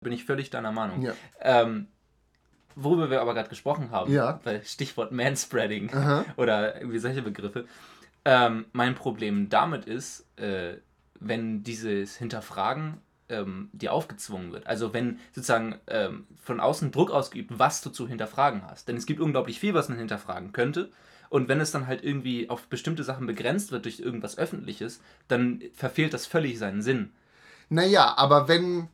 bin ich völlig deiner Meinung. Ja. Ähm, worüber wir aber gerade gesprochen haben, ja. weil Stichwort Manspreading Aha. oder irgendwie solche Begriffe. Ähm, mein Problem damit ist, äh, wenn dieses Hinterfragen ähm, dir aufgezwungen wird. Also wenn sozusagen ähm, von außen Druck ausgeübt, was du zu hinterfragen hast. Denn es gibt unglaublich viel, was man hinterfragen könnte. Und wenn es dann halt irgendwie auf bestimmte Sachen begrenzt wird durch irgendwas Öffentliches, dann verfehlt das völlig seinen Sinn. Naja, aber wenn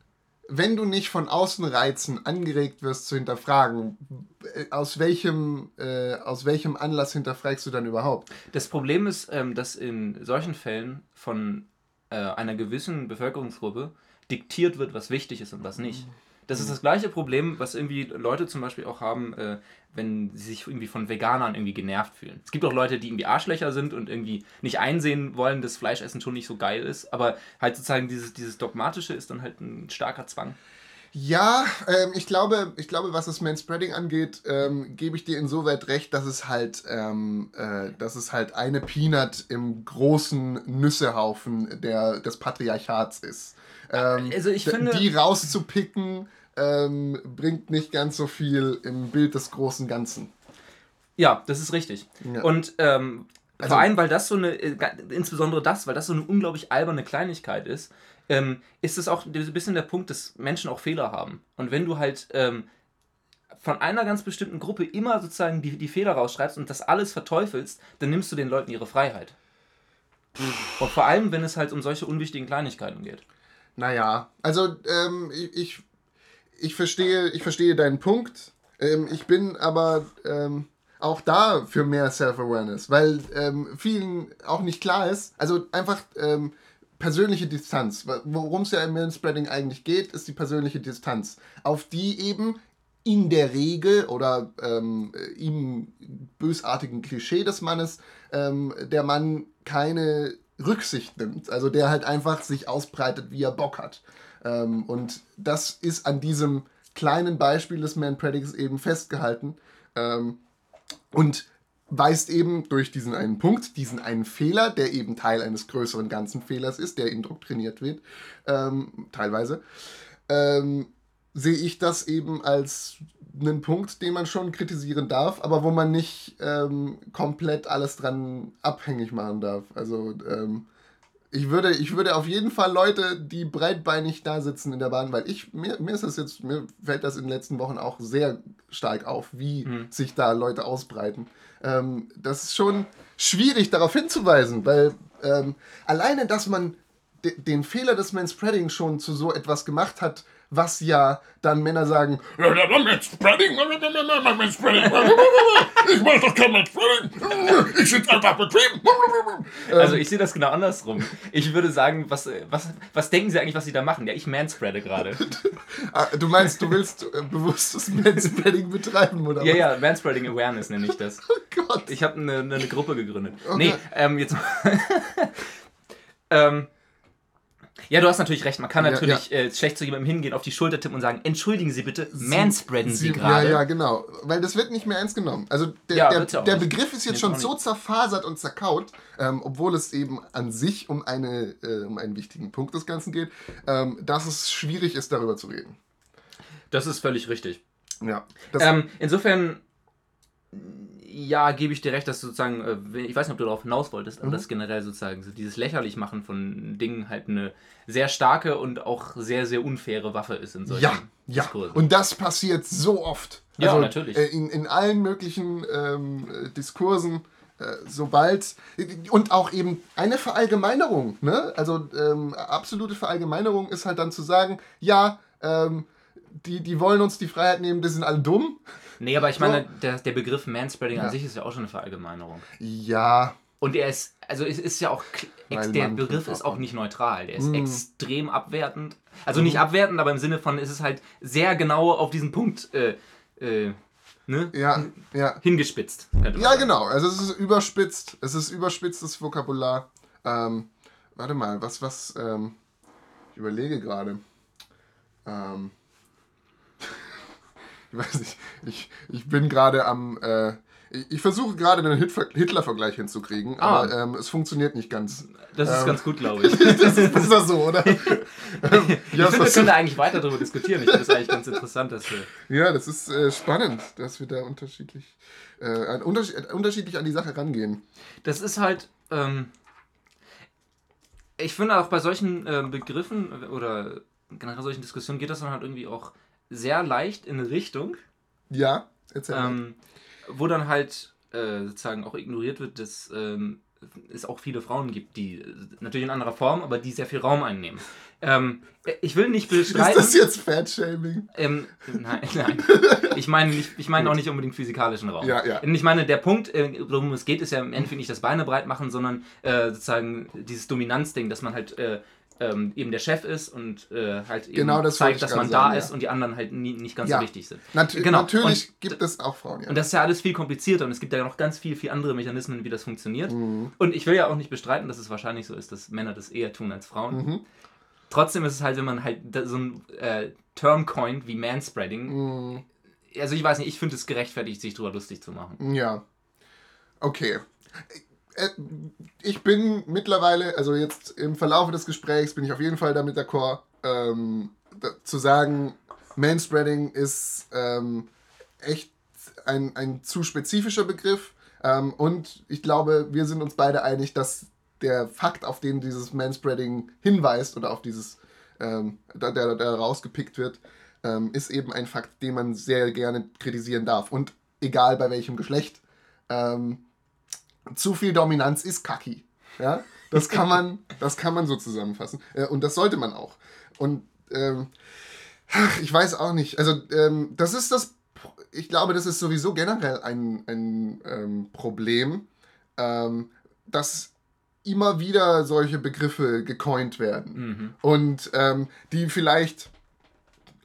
wenn du nicht von Außenreizen angeregt wirst zu hinterfragen, äh, aus welchem, äh, aus welchem Anlass hinterfragst du dann überhaupt? Das Problem ist, ähm, dass in solchen Fällen von äh, einer gewissen Bevölkerungsgruppe diktiert wird, was wichtig ist und was nicht. Das ist das gleiche Problem, was irgendwie Leute zum Beispiel auch haben, äh, wenn sie sich irgendwie von Veganern irgendwie genervt fühlen. Es gibt auch Leute, die irgendwie Arschlöcher sind und irgendwie nicht einsehen wollen, dass Fleischessen schon nicht so geil ist, aber halt sozusagen dieses, dieses Dogmatische ist dann halt ein starker Zwang. Ja, ähm, ich, glaube, ich glaube, was das Manspreading angeht, ähm, gebe ich dir insoweit recht, dass es halt, ähm, äh, dass es halt eine Peanut im großen Nüssehaufen der, des Patriarchats ist. Ähm, also ich finde, die rauszupicken, ähm, bringt nicht ganz so viel im Bild des großen Ganzen. Ja, das ist richtig. Ja. Und ähm, also, vor allem, weil das so eine, äh, insbesondere das, weil das so eine unglaublich alberne Kleinigkeit ist, ähm, ist es auch ein bisschen der Punkt, dass Menschen auch Fehler haben. Und wenn du halt ähm, von einer ganz bestimmten Gruppe immer sozusagen die, die Fehler rausschreibst und das alles verteufelst, dann nimmst du den Leuten ihre Freiheit. Und vor allem, wenn es halt um solche unwichtigen Kleinigkeiten geht. Naja, also ähm, ich, ich, verstehe, ich verstehe deinen Punkt. Ähm, ich bin aber ähm, auch da für mehr Self-Awareness, weil ähm, vielen auch nicht klar ist, also einfach ähm, persönliche Distanz. Worum es ja im Manspreading eigentlich geht, ist die persönliche Distanz, auf die eben in der Regel oder ähm, im bösartigen Klischee des Mannes der Mann keine Rücksicht nimmt. Also der halt einfach sich ausbreitet, wie er Bock hat. Ähm, und das ist an diesem kleinen Beispiel des Man Predicts eben festgehalten. Ähm, und weist eben durch diesen einen Punkt, diesen einen Fehler, der eben Teil eines größeren ganzen Fehlers ist, der indoktriniert wird, ähm, teilweise, ähm, sehe ich das eben als einen Punkt, den man schon kritisieren darf, aber wo man nicht ähm, komplett alles dran abhängig machen darf. Also ähm, ich würde, ich würde auf jeden Fall Leute, die breitbeinig da sitzen in der Bahn, weil ich, mir, mir ist das jetzt, mir fällt das in den letzten Wochen auch sehr stark auf, wie mhm. sich da Leute ausbreiten. Ähm, das ist schon schwierig darauf hinzuweisen, weil ähm, alleine, dass man den Fehler des Manspreading schon zu so etwas gemacht hat, was ja dann Männer sagen, Manspreading, ich mach doch kein Manspreading, ich sitze einfach bequem. Also ich sehe das genau andersrum. Ich würde sagen, was, was, was denken Sie eigentlich, was Sie da machen? Ja, ich manspreade gerade. Ah, du meinst, du willst äh, bewusstes Manspreading betreiben, oder Ja, was? ja, Manspreading Awareness nenne ich das. Oh Gott. Ich habe eine, eine Gruppe gegründet. Okay. Nee, ähm, jetzt... ähm, ja, du hast natürlich recht. Man kann natürlich ja, ja. Äh, schlecht zu jemandem hingehen, auf die Schulter tippen und sagen, entschuldigen Sie bitte, manspreaden Sie, Sie gerade. Ja, ja, genau. Weil das wird nicht mehr ernst genommen. Also der, ja, der, der Begriff ist jetzt schon so zerfasert und zerkaut, ähm, obwohl es eben an sich um, eine, äh, um einen wichtigen Punkt des Ganzen geht, ähm, dass es schwierig ist, darüber zu reden. Das ist völlig richtig. Ja. Ähm, insofern ja, gebe ich dir recht, dass sozusagen, äh, ich weiß nicht, ob du darauf hinaus wolltest, aber mhm. das generell sozusagen so dieses Lächerlichmachen von Dingen halt eine sehr starke und auch sehr, sehr unfaire Waffe ist in solchen Ja, ja. Diskursen. Und das passiert so oft. Ja, also, natürlich. Äh, in, in allen möglichen ähm, Diskursen, äh, sobald, und auch eben eine Verallgemeinerung, ne? Also ähm, absolute Verallgemeinerung ist halt dann zu sagen, ja, ähm, die, die wollen uns die Freiheit nehmen, die sind alle dumm. Nee, aber ich meine, der, der Begriff Manspreading ja. an sich ist ja auch schon eine Verallgemeinerung. Ja. Und er ist, also es ist ja auch, ex, der Begriff ist auch nicht neutral. Der ist mm. extrem abwertend. Also mm. nicht abwertend, aber im Sinne von, es ist halt sehr genau auf diesen Punkt äh, äh, ne? ja, ja. hingespitzt. Ja, sagen. genau. Also es ist überspitzt. Es ist überspitztes Vokabular. Ähm, warte mal, was, was, ähm, ich überlege gerade. Ähm, weiß nicht, ich, ich bin gerade am, äh, ich, ich versuche gerade einen Hitler-Vergleich hinzukriegen, ah. aber ähm, es funktioniert nicht ganz. Das ist ähm, ganz gut, glaube ich. das ist besser so, oder? ich finde, wir können da eigentlich weiter darüber diskutieren. Ich finde das eigentlich ganz interessant, dass wir. Ja, das ist äh, spannend, dass wir da unterschiedlich, äh, unterschied unterschiedlich an die Sache rangehen. Das ist halt. Ähm, ich finde auch bei solchen äh, Begriffen oder generell solchen Diskussionen geht das dann halt irgendwie auch sehr leicht in eine Richtung. Ja, erzähl. Ähm, wo dann halt äh, sozusagen auch ignoriert wird, dass ähm, es auch viele Frauen gibt, die natürlich in anderer Form, aber die sehr viel Raum einnehmen. Ähm, ich will nicht bestreiten. Ist das jetzt Fatshaming? Ähm, nein, nein. Ich meine nicht, ich meine auch nicht unbedingt physikalischen Raum. Ja, ja. Ich meine, der Punkt, äh, worum es geht, ist ja im Endeffekt nicht das Beine breit machen, sondern äh, sozusagen dieses Dominanzding, dass man halt äh, ähm, eben der Chef ist und äh, halt eben genau das zeigt, dass man da ist und die anderen halt nie, nicht ganz ja. so wichtig sind. Nat genau. Natürlich und, gibt es auch Frauen, ja. Und das ist ja alles viel komplizierter und es gibt ja noch ganz viel, viel andere Mechanismen, wie das funktioniert. Mhm. Und ich will ja auch nicht bestreiten, dass es wahrscheinlich so ist, dass Männer das eher tun als Frauen. Mhm. Trotzdem ist es halt, wenn man halt so ein äh, Term coint wie Manspreading, mhm. also ich weiß nicht, ich finde es gerechtfertigt, sich darüber lustig zu machen. Ja. Okay. Äh, ich bin mittlerweile, also jetzt im Verlauf des Gesprächs, bin ich auf jeden Fall damit d'accord, ähm, zu sagen, Manspreading ist ähm, echt ein, ein zu spezifischer Begriff. Ähm, und ich glaube, wir sind uns beide einig, dass der Fakt, auf den dieses Manspreading hinweist oder auf dieses, ähm, der, der rausgepickt wird, ähm, ist eben ein Fakt, den man sehr gerne kritisieren darf. Und egal bei welchem Geschlecht. Ähm, zu viel Dominanz ist kacki. Ja, das kann man, das kann man so zusammenfassen. Äh, und das sollte man auch. Und ähm, ich weiß auch nicht. Also, ähm, das ist das, ich glaube, das ist sowieso generell ein, ein ähm, Problem, ähm, dass immer wieder solche Begriffe gecoint werden. Mhm. Und ähm, die vielleicht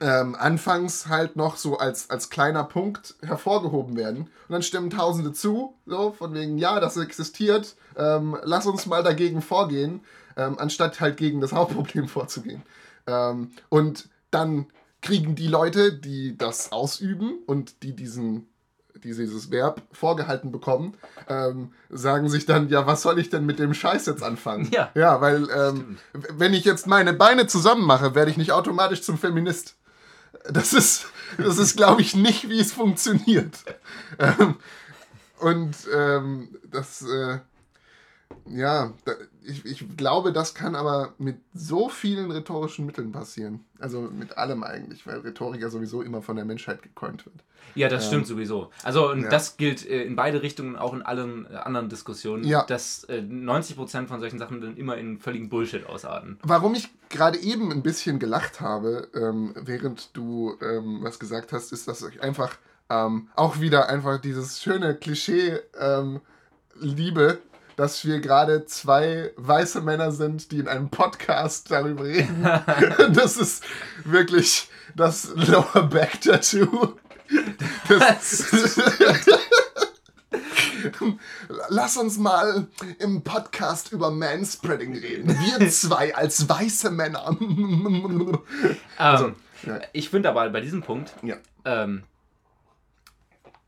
ähm, anfangs halt noch so als, als kleiner Punkt hervorgehoben werden. Und dann stimmen Tausende zu, so von wegen, ja, das existiert, ähm, lass uns mal dagegen vorgehen, ähm, anstatt halt gegen das Hauptproblem vorzugehen. Ähm, und dann kriegen die Leute, die das ausüben und die diesen die dieses Verb vorgehalten bekommen, ähm, sagen sich dann, ja, was soll ich denn mit dem Scheiß jetzt anfangen? Ja. Ja, weil ähm, wenn ich jetzt meine Beine zusammen mache, werde ich nicht automatisch zum Feminist. Das ist, das ist glaube ich, nicht, wie es funktioniert. Ähm, und ähm, das, äh, ja, da, ich, ich glaube, das kann aber mit so vielen rhetorischen Mitteln passieren. Also mit allem eigentlich, weil Rhetorik ja sowieso immer von der Menschheit gecoint wird. Ja, das ähm, stimmt sowieso. Also und ja. das gilt äh, in beide Richtungen, auch in allen äh, anderen Diskussionen, ja. dass äh, 90% von solchen Sachen dann immer in völligen Bullshit ausarten. Warum ich gerade eben ein bisschen gelacht habe, ähm, während du ähm, was gesagt hast, ist, dass ich einfach ähm, auch wieder einfach dieses schöne Klischee ähm, liebe, dass wir gerade zwei weiße Männer sind, die in einem Podcast darüber reden. das ist wirklich das Lower Back Tattoo. Das, Lass uns mal im Podcast über Manspreading reden. Wir zwei als weiße Männer. Um, also, ja. Ich finde aber bei diesem Punkt, ja. ähm,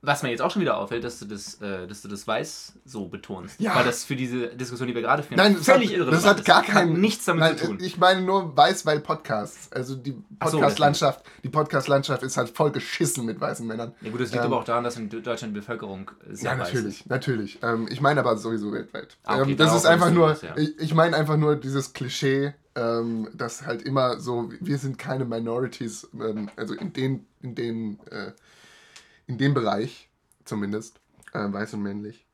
was mir jetzt auch schon wieder auffällt, dass du das, äh, dass du das weiß so betonst. Ja. Weil das für diese Diskussion, die wir gerade führen, nein, völlig hat, irrelevant Das hat gar kein, nichts damit nein, zu tun. Ich meine nur weiß, weil Podcasts. Also die Podcast-Landschaft, so, die Podcast-Landschaft ist halt voll geschissen mit weißen Männern. Ja gut, das liegt ähm, aber auch daran, dass in Deutschland die Bevölkerung sehr Ja, natürlich, ist. natürlich. Ähm, ich meine aber sowieso weltweit. Ah, okay, ähm, das ist einfach nur, was, ja. ich, ich meine einfach nur dieses Klischee, ähm, dass halt immer so, wir sind keine Minorities, ähm, also in den, in den, äh, in dem Bereich zumindest, äh, weiß und männlich.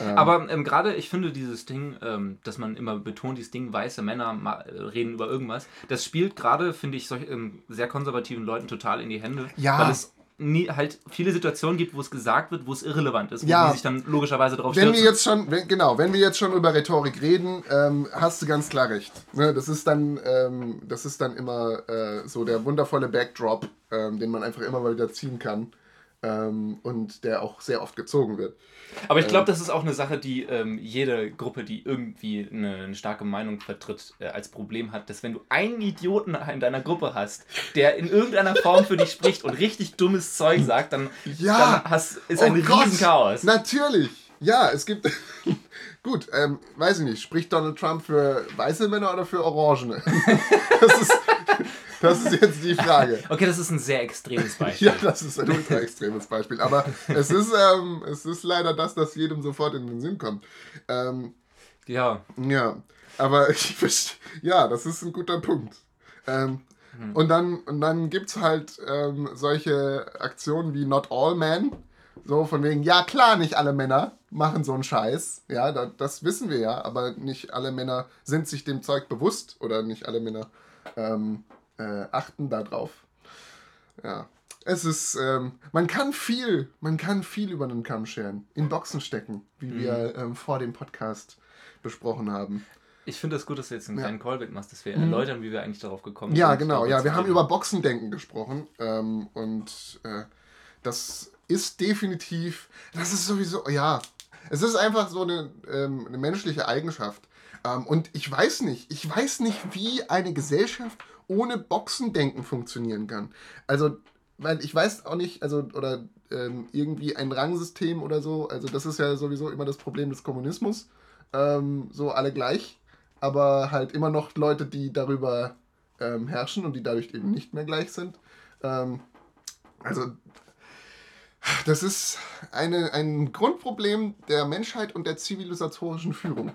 Ähm, Aber ähm, gerade, ich finde dieses Ding, ähm, dass man immer betont, dieses Ding, weiße Männer reden über irgendwas, das spielt gerade, finde ich, solch, ähm, sehr konservativen Leuten total in die Hände. Ja. Weil es nie, halt viele Situationen gibt, wo es gesagt wird, wo es irrelevant ist, wo ja. die sich dann logischerweise darauf wenn wir jetzt schon, wenn, Genau, wenn wir jetzt schon über Rhetorik reden, ähm, hast du ganz klar recht. Ne, das, ist dann, ähm, das ist dann immer äh, so der wundervolle Backdrop, den man einfach immer mal wieder ziehen kann ähm, und der auch sehr oft gezogen wird. Aber ich glaube, ähm, das ist auch eine Sache, die ähm, jede Gruppe, die irgendwie eine, eine starke Meinung vertritt, äh, als Problem hat, dass wenn du einen Idioten in deiner Gruppe hast, der in irgendeiner Form für dich spricht und richtig dummes Zeug sagt, dann, ja. dann hast, ist ein oh Riesenchaos. Natürlich. Ja, es gibt. Gut, ähm, weiß ich nicht. Spricht Donald Trump für weiße Männer oder für Orangene? das ist. Das ist jetzt die Frage. Okay, das ist ein sehr extremes Beispiel. ja, das ist ein ultra extremes Beispiel. Aber es ist, ähm, es ist leider das, das jedem sofort in den Sinn kommt. Ähm, ja. Ja. Aber ich ja, das ist ein guter Punkt. Ähm, mhm. Und dann, und dann gibt es halt ähm, solche Aktionen wie Not All Men. So von wegen, ja klar, nicht alle Männer machen so einen Scheiß. Ja, da, das wissen wir ja, aber nicht alle Männer sind sich dem Zeug bewusst oder nicht alle Männer ähm, äh, achten darauf. Ja. Es ist, ähm, man kann viel, man kann viel über einen Kamm scheren, in Boxen stecken, wie mhm. wir ähm, vor dem Podcast besprochen haben. Ich finde es das gut, dass du jetzt einen ja. kleinen Callback machst, dass wir mhm. erläutern, wie wir eigentlich darauf gekommen ja, sind. Ja, genau. Ja, wir haben über Boxendenken gesprochen ähm, und äh, das ist definitiv, das ist sowieso, ja, es ist einfach so eine, ähm, eine menschliche Eigenschaft. Ähm, und ich weiß nicht, ich weiß nicht, wie eine Gesellschaft ohne Boxendenken funktionieren kann. Also, weil ich weiß auch nicht, also, oder ähm, irgendwie ein Rangsystem oder so, also das ist ja sowieso immer das Problem des Kommunismus. Ähm, so alle gleich, aber halt immer noch Leute, die darüber ähm, herrschen und die dadurch eben nicht mehr gleich sind. Ähm, also, das ist eine, ein Grundproblem der Menschheit und der zivilisatorischen Führung,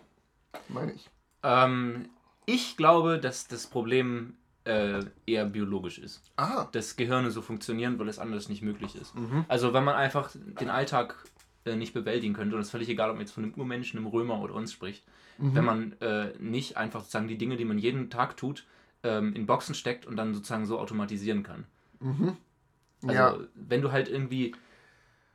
meine ich. Ähm, ich glaube, dass das Problem äh, eher biologisch ist. Ah. Dass Gehirne so funktionieren, weil es anders nicht möglich ist. Mhm. Also wenn man einfach den Alltag äh, nicht bewältigen könnte, und es ist völlig egal, ob man jetzt von einem Urmenschen, einem Römer oder uns spricht, mhm. wenn man äh, nicht einfach sozusagen die Dinge, die man jeden Tag tut, ähm, in Boxen steckt und dann sozusagen so automatisieren kann. Mhm. Also ja. wenn du halt irgendwie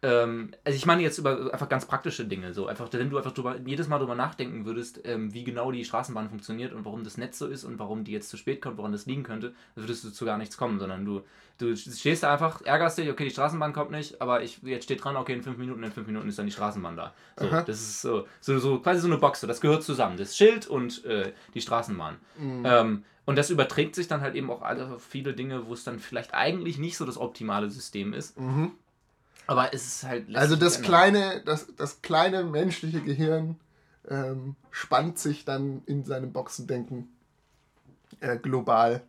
ähm, also ich meine jetzt über einfach ganz praktische Dinge, so einfach, wenn du einfach drüber, jedes Mal darüber nachdenken würdest, ähm, wie genau die Straßenbahn funktioniert und warum das Netz so ist und warum die jetzt zu spät kommt, woran das liegen könnte, dann würdest du zu gar nichts kommen, sondern du, du stehst da einfach, ärgerst dich, okay, die Straßenbahn kommt nicht, aber ich, jetzt steht dran, okay, in fünf Minuten, in fünf Minuten ist dann die Straßenbahn da. So, das ist so, so, so quasi so eine Box, so, das gehört zusammen, das Schild und äh, die Straßenbahn. Mhm. Ähm, und das überträgt sich dann halt eben auch alle viele Dinge, wo es dann vielleicht eigentlich nicht so das optimale System ist. Mhm. Aber es ist halt. Also das kleine, das, das kleine menschliche Gehirn ähm, spannt sich dann in seinem Boxendenken äh, global,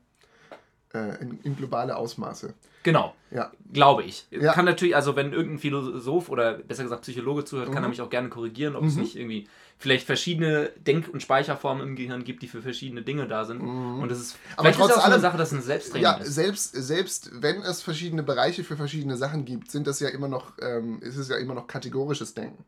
äh, in, in, globale Ausmaße. Genau. Ja. Glaube ich. Ja. Kann natürlich, also wenn irgendein Philosoph oder besser gesagt Psychologe zuhört, mhm. kann er mich auch gerne korrigieren, ob mhm. es nicht irgendwie vielleicht verschiedene Denk- und Speicherformen im Gehirn gibt, die für verschiedene Dinge da sind. Mhm. Und das ist aber trotz ist auch eine Sache, dass es ein Selbsttraining ja, ist. Selbst, selbst wenn es verschiedene Bereiche für verschiedene Sachen gibt, sind das ja immer noch, ähm, ist es ja immer noch kategorisches Denken.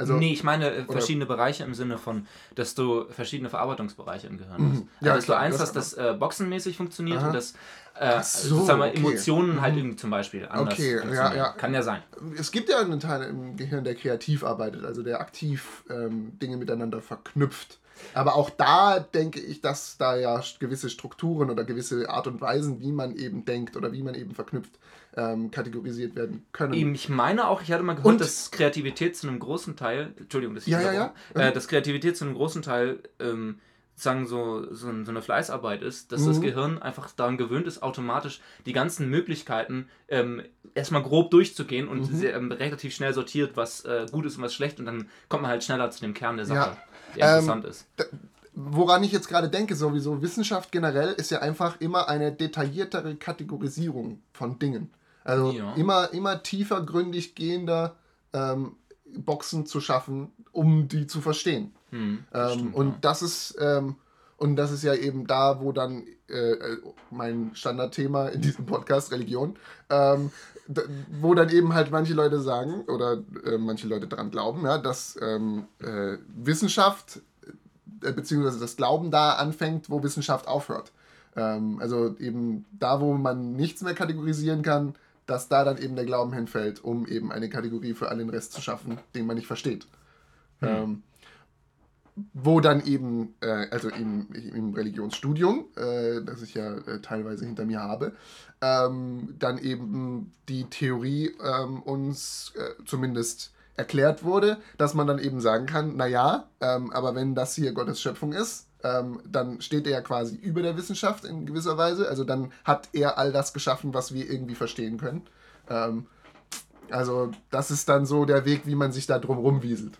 Also, nee, ich meine äh, verschiedene Bereiche im Sinne von, dass du verschiedene Verarbeitungsbereiche im Gehirn hast. Mhm. Also, ja, dass klar, du eins hast, das äh, boxenmäßig funktioniert Aha. und das äh, so, sozusagen okay. Emotionen halt mhm. irgendwie zum Beispiel anders okay, ja, ja. Kann ja sein. Es gibt ja einen Teil im Gehirn, der kreativ arbeitet, also der aktiv ähm, Dinge miteinander verknüpft. Aber auch da denke ich, dass da ja gewisse Strukturen oder gewisse Art und Weisen, wie man eben denkt oder wie man eben verknüpft, ähm, kategorisiert werden können. Eben, ich meine auch, ich hatte mal gehört, und, dass Kreativität zu einem großen Teil, Entschuldigung, dass ich ja, ja, ja. Äh, dass Kreativität zu einem großen Teil ähm, sagen so, so, eine Fleißarbeit ist, dass mhm. das Gehirn einfach daran gewöhnt ist, automatisch die ganzen Möglichkeiten ähm, erstmal grob durchzugehen und mhm. sehr, ähm, relativ schnell sortiert, was äh, gut ist und was schlecht und dann kommt man halt schneller zu dem Kern der Sache, ja. der interessant ähm, ist. Woran ich jetzt gerade denke, sowieso, Wissenschaft generell ist ja einfach immer eine detailliertere Kategorisierung von Dingen. Also ja. immer, immer tiefergründig gehender ähm, Boxen zu schaffen, um die zu verstehen. Hm, ähm, stimmt, und ja. das ist ähm, und das ist ja eben da, wo dann äh, mein Standardthema in diesem Podcast Religion, ähm, wo dann eben halt manche Leute sagen oder äh, manche Leute daran glauben, ja, dass ähm, äh, Wissenschaft äh, beziehungsweise das Glauben da anfängt, wo Wissenschaft aufhört. Ähm, also eben da, wo man nichts mehr kategorisieren kann, dass da dann eben der Glauben hinfällt, um eben eine Kategorie für all den Rest zu schaffen, den man nicht versteht. Hm. Wo dann eben, äh, also im, im Religionsstudium, äh, das ich ja äh, teilweise hinter mir habe, ähm, dann eben die Theorie ähm, uns äh, zumindest erklärt wurde, dass man dann eben sagen kann, naja, ähm, aber wenn das hier Gottes Schöpfung ist, ähm, dann steht er ja quasi über der Wissenschaft in gewisser Weise. Also dann hat er all das geschaffen, was wir irgendwie verstehen können. Ähm, also das ist dann so der Weg, wie man sich da drum rumwieselt.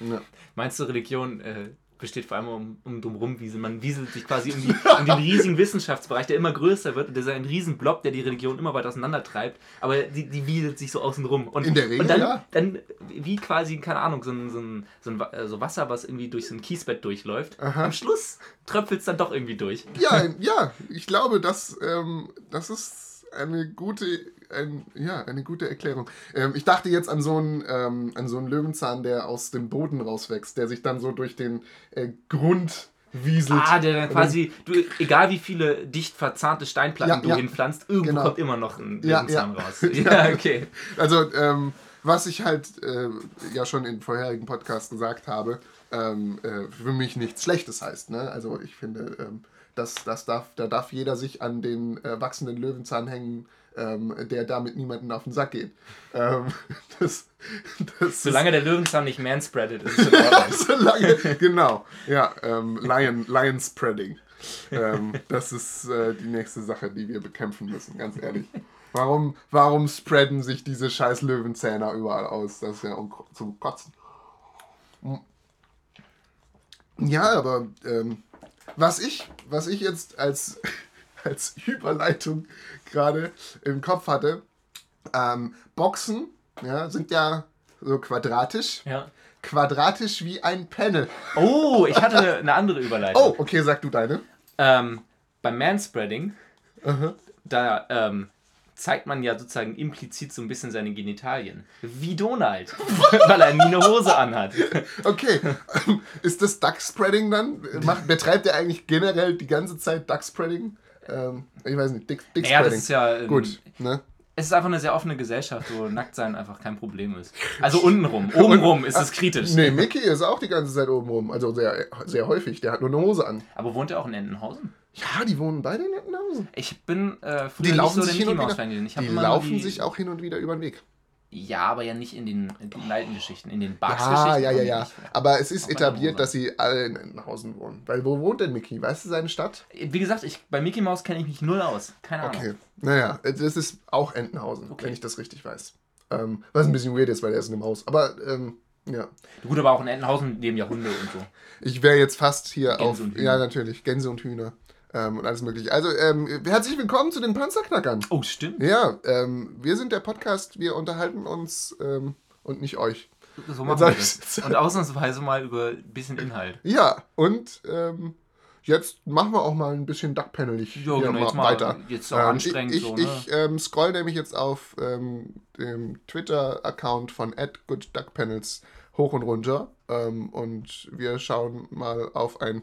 Ja. Meinst du, Religion äh, besteht vor allem um, um drumherum wieseln? Man wieselt sich quasi um, die, um, den riesigen Wissenschaftsbereich, der immer größer wird. Und das ist ein riesen Blob, der die Religion immer weiter auseinandertreibt. Aber die, die wieselt sich so außen rum. Und, In der Regel, und dann, ja. dann wie quasi, keine Ahnung, so ein, so ein, so ein äh, so Wasser, was irgendwie durch so ein Kiesbett durchläuft. Aha. Am Schluss tröpfelt es dann doch irgendwie durch. Ja, ja, ich glaube, das, ähm, das ist eine gute ein, ja, eine gute Erklärung. Ähm, ich dachte jetzt an so, einen, ähm, an so einen Löwenzahn, der aus dem Boden rauswächst, der sich dann so durch den äh, Grund wieselt. Ah, der dann quasi, du, egal wie viele dicht verzahnte Steinplatten ja, du ja. hinpflanzt, irgendwo genau. kommt immer noch ein Löwenzahn ja, raus. Ja, okay. Also, ähm, was ich halt äh, ja schon in vorherigen Podcasts gesagt habe, ähm, äh, für mich nichts Schlechtes heißt. Ne? Also ich finde, ähm, das, das darf, da darf jeder sich an den äh, wachsenden Löwenzahn hängen, ähm, der damit niemanden auf den Sack geht. Ähm, das, das Solange der Löwenzahn nicht manspreadet ist, ist es Solange, genau. Ja, ähm, Lion, Lion Spreading. Ähm, das ist äh, die nächste Sache, die wir bekämpfen müssen, ganz ehrlich. Warum, warum spreaden sich diese scheiß Löwenzähne überall aus? Das ist ja zum Kotzen. Ja, aber ähm, was, ich, was ich jetzt als, als Überleitung gerade im Kopf hatte. Ähm, Boxen ja, sind ja so quadratisch. Ja. Quadratisch wie ein Panel. Oh, ich hatte eine andere Überleitung. Oh, okay, sag du deine. Ähm, beim Manspreading, uh -huh. da ähm, zeigt man ja sozusagen implizit so ein bisschen seine Genitalien. Wie Donald, weil er nie eine Hose anhat. Okay, ist das Duckspreading dann? Macht, betreibt er eigentlich generell die ganze Zeit Duckspreading? Ähm, ich weiß nicht, Dick, Dick ja, das ist ja. Ähm, Gut, ne? Es ist einfach eine sehr offene Gesellschaft, wo Nacktsein einfach kein Problem ist. Also untenrum. Obenrum ist es kritisch. Nee, Mickey ist auch die ganze Zeit obenrum. Also sehr, sehr häufig. Der hat nur eine Hose an. Aber wohnt er auch in Entenhausen? Ja, die wohnen beide in Entenhausen. Ich bin äh, früher die laufen nicht so den Mickey Mouse Die laufen die... sich auch hin und wieder über den Weg. Ja, aber ja nicht in den, in den alten Geschichten, in den Barks-Geschichten. Ja, ja, ja, ja. Aber es ist etabliert, dass sie alle in Entenhausen wohnen. Weil wo wohnt denn Mickey? Weißt du seine Stadt? Wie gesagt, ich, bei Mickey Mouse kenne ich mich null aus. Keine Ahnung. Okay. Naja, das ist auch Entenhausen, okay. wenn ich das richtig weiß. Ähm, was ein bisschen weird ist, weil er ist in einem Haus. Aber, ähm, ja. Gut, aber auch in Entenhausen leben ja Hunde und so. Ich wäre jetzt fast hier Gänse auf. Ja, natürlich. Gänse und Hühner ähm, und alles mögliche. Also, ähm, herzlich willkommen zu den Panzerknackern. Oh, stimmt. Ja, ähm, wir sind der Podcast, wir unterhalten uns ähm, und nicht euch. So machen wir das. Und ausnahmsweise mal über ein bisschen Inhalt. Ja, und ähm, jetzt machen wir auch mal ein bisschen Duckpanelig ja, genau, mal, mal weiter. Jetzt auch ähm, anstrengend ich, so, ne? Ich ähm, scroll nämlich jetzt auf ähm, dem Twitter-Account von @goodduckpanels hoch und runter und wir schauen mal auf ein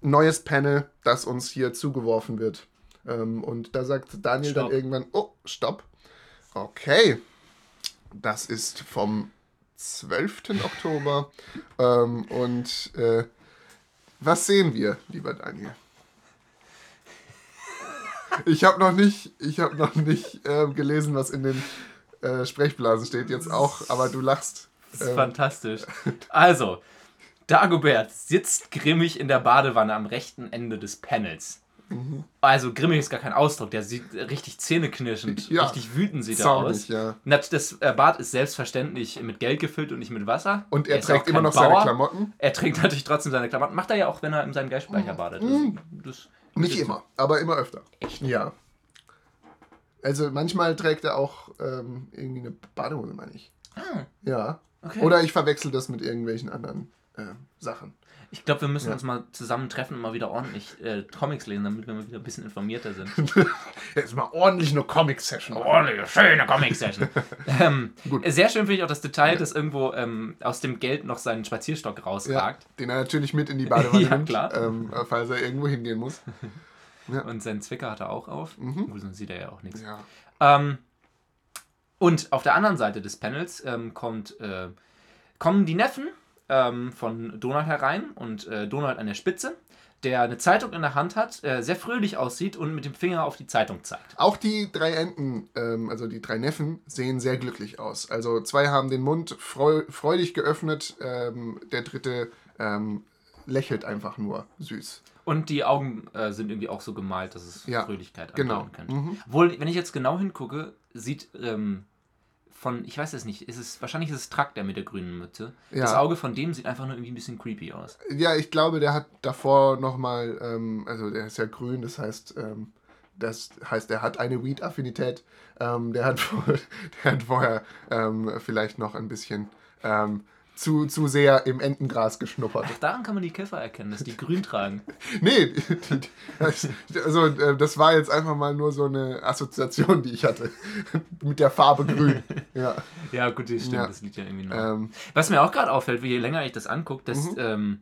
neues Panel, das uns hier zugeworfen wird. Ähm, und da sagt Daniel stopp. dann irgendwann, oh, stopp. Okay. Das ist vom 12. Oktober. Ähm, und äh, was sehen wir, lieber Daniel? Ich habe noch nicht, ich habe noch nicht äh, gelesen, was in den äh, Sprechblasen steht. Jetzt auch, aber du lachst. Das ist ähm, fantastisch. Also, Dagobert sitzt grimmig in der Badewanne am rechten Ende des Panels. Mhm. Also grimmig ist gar kein Ausdruck, der sieht richtig zähneknirschend, ja, richtig wütend sieht er aus. Ja. Das äh, Bad ist selbstverständlich mit Geld gefüllt und nicht mit Wasser. Und er, er trägt immer noch Bauer. seine Klamotten. Er trägt natürlich trotzdem seine Klamotten. Macht er ja auch, wenn er in seinem Geldspeicher mhm. badet. Mhm. Das, das nicht immer, aber immer öfter. Echt? Ja. Also manchmal trägt er auch ähm, irgendwie eine Badehose, meine ich. Ah. Ja. Okay. Oder ich verwechsel das mit irgendwelchen anderen äh, Sachen. Ich glaube, wir müssen ja. uns mal zusammentreffen und mal wieder ordentlich äh, Comics lesen, damit wir mal wieder ein bisschen informierter sind. Jetzt mal ordentlich eine Comic-Session. Ordentliche, schöne Comic-Session. ähm, sehr schön finde ich auch das Detail, ja. dass irgendwo ähm, aus dem Geld noch seinen Spazierstock rausragt. Ja, den er natürlich mit in die Badewanne ja, nimmt, klar. Ähm, falls er irgendwo hingehen muss. Und seinen Zwicker hat er auch auf. Mhm. Sonst sieht er ja auch nichts. Ähm, und auf der anderen Seite des Panels ähm, kommt, äh, kommen die Neffen ähm, von Donald herein und äh, Donald an der Spitze der eine Zeitung in der Hand hat, äh, sehr fröhlich aussieht und mit dem Finger auf die Zeitung zeigt. Auch die drei Enten, ähm, also die drei Neffen, sehen sehr glücklich aus. Also zwei haben den Mund freu freudig geöffnet, ähm, der dritte ähm, lächelt einfach nur süß. Und die Augen äh, sind irgendwie auch so gemalt, dass es ja, Fröhlichkeit genau. könnte. Mhm. Obwohl, wenn ich jetzt genau hingucke, sieht ähm, von, ich weiß es nicht, ist es, wahrscheinlich ist es Track, der mit der grünen Mütze. Ja. Das Auge von dem sieht einfach nur irgendwie ein bisschen creepy aus. Ja, ich glaube, der hat davor nochmal, ähm, also der ist ja grün, das heißt, ähm, das heißt, er hat eine Weed-Affinität. Ähm, der, hat, der hat vorher ähm, vielleicht noch ein bisschen ähm, zu, zu sehr im Entengras geschnuppert. Ach, daran kann man die Käfer erkennen, dass die grün tragen. nee, also äh, das war jetzt einfach mal nur so eine Assoziation, die ich hatte. Mit der Farbe grün. Ja, ja gut, das stimmt, ja. das liegt ja irgendwie noch. Ähm, Was mir auch gerade auffällt, je länger ich das angucke, dass mhm. ähm,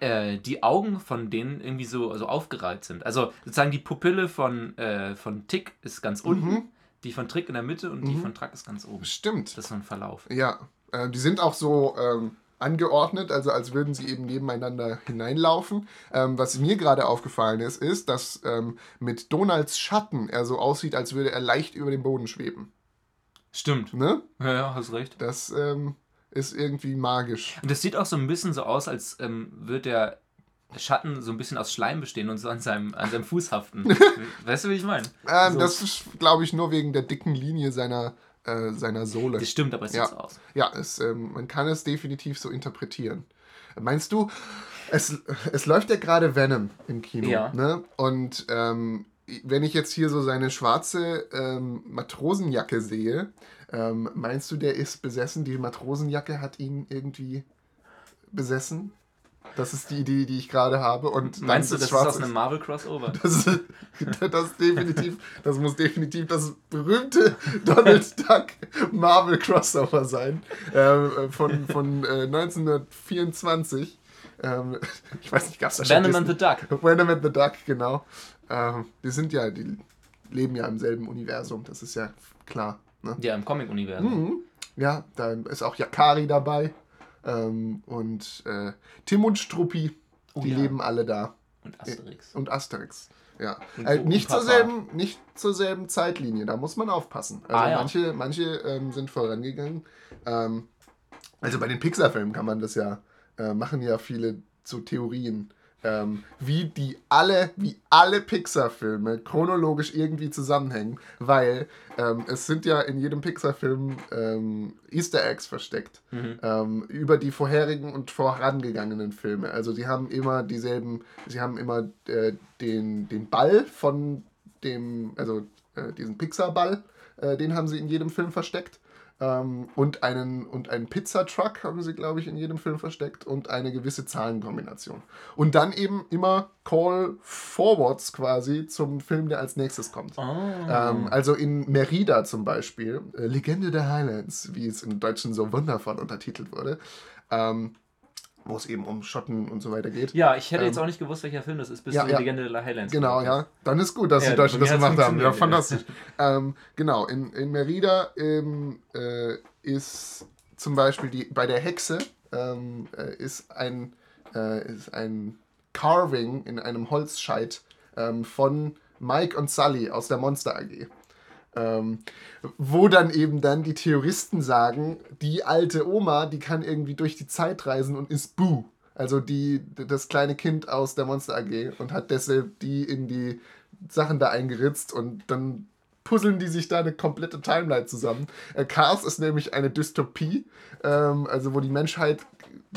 äh, die Augen von denen irgendwie so also aufgereiht sind. Also sozusagen die Pupille von, äh, von Tick ist ganz unten. Mhm. Die von Trick in der Mitte und mhm. die von Track ist ganz oben. Stimmt. Das ist so ein Verlauf. Ja, äh, die sind auch so ähm, angeordnet, also als würden sie eben nebeneinander hineinlaufen. Ähm, was mir gerade aufgefallen ist, ist, dass ähm, mit Donalds Schatten er so aussieht, als würde er leicht über dem Boden schweben. Stimmt. Ne? Ja, ja, hast recht. Das ähm, ist irgendwie magisch. Und das sieht auch so ein bisschen so aus, als ähm, würde der Schatten so ein bisschen aus Schleim bestehen und so an seinem, an seinem Fuß haften. weißt du, wie ich meine? Ähm, so. Das ist, glaube ich, nur wegen der dicken Linie seiner äh, seiner Sohle. Das stimmt, aber es ja. sieht so aus. Ja, es, ähm, man kann es definitiv so interpretieren. Meinst du, es, es läuft ja gerade Venom im Kino, ja. ne? Und ähm, wenn ich jetzt hier so seine schwarze ähm, Matrosenjacke sehe, ähm, meinst du, der ist besessen? Die Matrosenjacke hat ihn irgendwie besessen? Das ist die Idee, die ich gerade habe. Und Meinst du, das ist aus einem Marvel-Crossover? Das, das, definitiv, das muss definitiv das berühmte Donald Duck Marvel-Crossover sein. Äh, von von äh, 1924. Ähm, ich weiß nicht, gab es da schon. Venom and the Duck. Venom and the Duck, genau. Ähm, die sind ja, die leben ja im selben Universum, das ist ja klar. Ne? Ja, im Comic-Universum. Mhm. Ja, da ist auch Yakari dabei. Ähm, und äh, Tim und Struppi, oh, die ja. leben alle da. Und Asterix. Und Asterix. Ja, äh, nicht, zur selben, nicht zur selben Zeitlinie, da muss man aufpassen. Also ah, ja. manche, manche ähm, sind vorangegangen. Ähm, also bei den Pixar-Filmen kann man das ja, äh, machen ja viele so Theorien ähm, wie die alle, wie alle Pixar-Filme chronologisch irgendwie zusammenhängen, weil ähm, es sind ja in jedem Pixar-Film ähm, Easter Eggs versteckt mhm. Ähm, über die vorherigen und vorangegangenen Filme. Also sie haben immer dieselben, sie haben immer äh, den, den Ball von dem, also äh, diesen Pixar-Ball, äh, den haben sie in jedem Film versteckt. Ähm, und einen, und einen Pizzatruck haben sie, glaube ich, in jedem Film versteckt und eine gewisse Zahlenkombination. Und dann eben immer Call Forwards quasi zum Film, der als nächstes kommt. Oh. Ähm, also in Merida zum Beispiel, äh, Legende der Highlands, wie es im Deutschen so wundervoll untertitelt wurde. Ähm, wo es eben um Schotten und so weiter geht. Ja, ich hätte ähm, jetzt auch nicht gewusst, welcher Film das ist, bis ja, ja. Legende der Highlands Genau, ja. Dann ist gut, dass ja, die Deutschen das gemacht haben. Ja, fantastisch. ähm, genau, in, in Merida ähm, äh, ist zum Beispiel die, bei der Hexe ähm, äh, ist, ein, äh, ist ein Carving in einem Holzscheit ähm, von Mike und Sully aus der Monster AG. Ähm, wo dann eben dann die Theoristen sagen, die alte Oma, die kann irgendwie durch die Zeit reisen und ist Boo. Also die, das kleine Kind aus der Monster AG und hat deshalb die in die Sachen da eingeritzt und dann puzzeln die sich da eine komplette Timeline zusammen. Äh, Cars ist nämlich eine Dystopie, ähm, also wo die Menschheit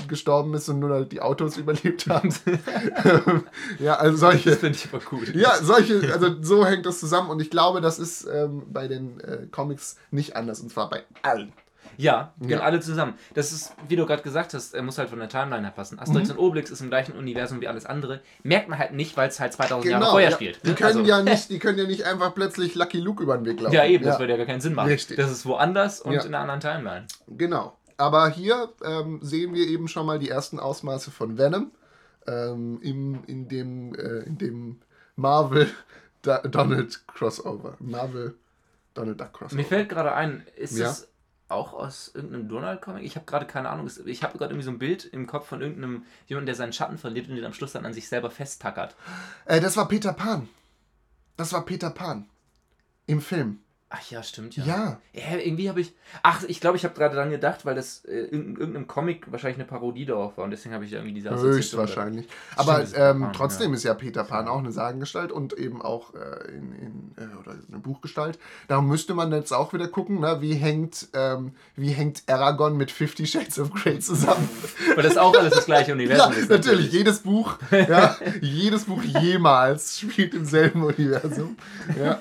gestorben ist und nur halt die Autos überlebt haben. ja, also solche. Das finde ich aber cool. Ja, solche, also so hängt das zusammen und ich glaube, das ist ähm, bei den äh, Comics nicht anders und zwar bei allen. Ja, ja. alle zusammen. Das ist, wie du gerade gesagt hast, er muss halt von der Timeline her passen. Asterix mhm. und Obelix ist im gleichen Universum wie alles andere. Merkt man halt nicht, weil es halt 2000 genau, Jahre vorher ja. spielt. Die können, also. ja nicht, die können ja nicht einfach plötzlich Lucky Luke über den Weg laufen. Ja, eben, ja. das würde ja gar keinen Sinn machen. Richtig. Das ist woanders und in einer anderen Timeline. Genau. Aber hier ähm, sehen wir eben schon mal die ersten Ausmaße von Venom ähm, im, in dem, äh, in dem Marvel Donald Crossover. Marvel Donald Duck Crossover. Mir fällt gerade ein, ist ja? es auch aus irgendeinem Donald-Comic? Ich habe gerade keine Ahnung. Ich habe gerade irgendwie so ein Bild im Kopf von irgendeinem jemanden, der seinen Schatten verliert und den am Schluss dann an sich selber festtackert. Äh, das war Peter Pan. Das war Peter Pan. Im Film. Ach ja, stimmt ja. Ja. ja irgendwie habe ich. Ach, ich glaube, ich habe gerade daran gedacht, weil das äh, in irgendeinem Comic wahrscheinlich eine Parodie darauf war und deswegen habe ich irgendwie diese Höchstwahrscheinlich. Aber ähm, Pan, trotzdem ja. ist ja Peter Pan auch eine Sagengestalt und eben auch äh, in, in äh, oder eine Buchgestalt. Darum müsste man jetzt auch wieder gucken, ne, wie hängt ähm, wie hängt Aragon mit Fifty Shades of Grey zusammen. weil das auch alles das gleiche Universum ja, ist. Natürlich, natürlich. jedes Buch, ja, jedes Buch jemals spielt im selben Universum. Ja.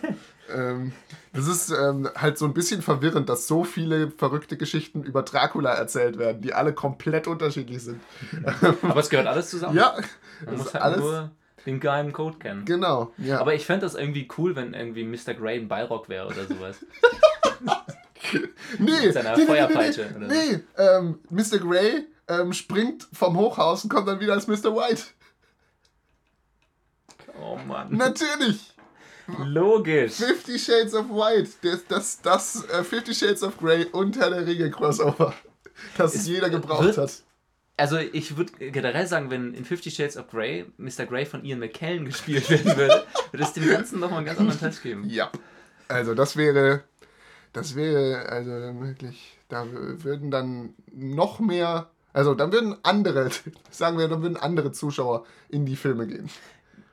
Ähm, das ist ähm, halt so ein bisschen verwirrend, dass so viele verrückte Geschichten über Dracula erzählt werden, die alle komplett unterschiedlich sind. Aber es gehört alles zusammen. Ja. Man muss halt alles nur den geheimen Code kennen. Genau, ja. Aber ich fände das irgendwie cool, wenn irgendwie Mr. Grey ein Ballrock wäre oder sowas. nee, Mit seiner nee, Feuerpeitsche. Nee, nee, nee. Ähm, Mr. Grey ähm, springt vom Hochhaus und kommt dann wieder als Mr. White. Oh Mann. Natürlich. Logisch. Fifty Shades of White. Das, das, das uh, Fifty Shades of Grey und Herr der Ringe Crossover. Das es jeder gebraucht wird, hat. Also ich würde generell sagen, wenn in Fifty Shades of Grey Mr. Grey von Ian McKellen gespielt werden würde, würde es dem Ganzen nochmal einen ganz anderen Touch geben. Ja. Also das wäre, das wäre, also dann wirklich, da würden dann noch mehr, also dann würden andere, sagen wir, dann würden andere Zuschauer in die Filme gehen.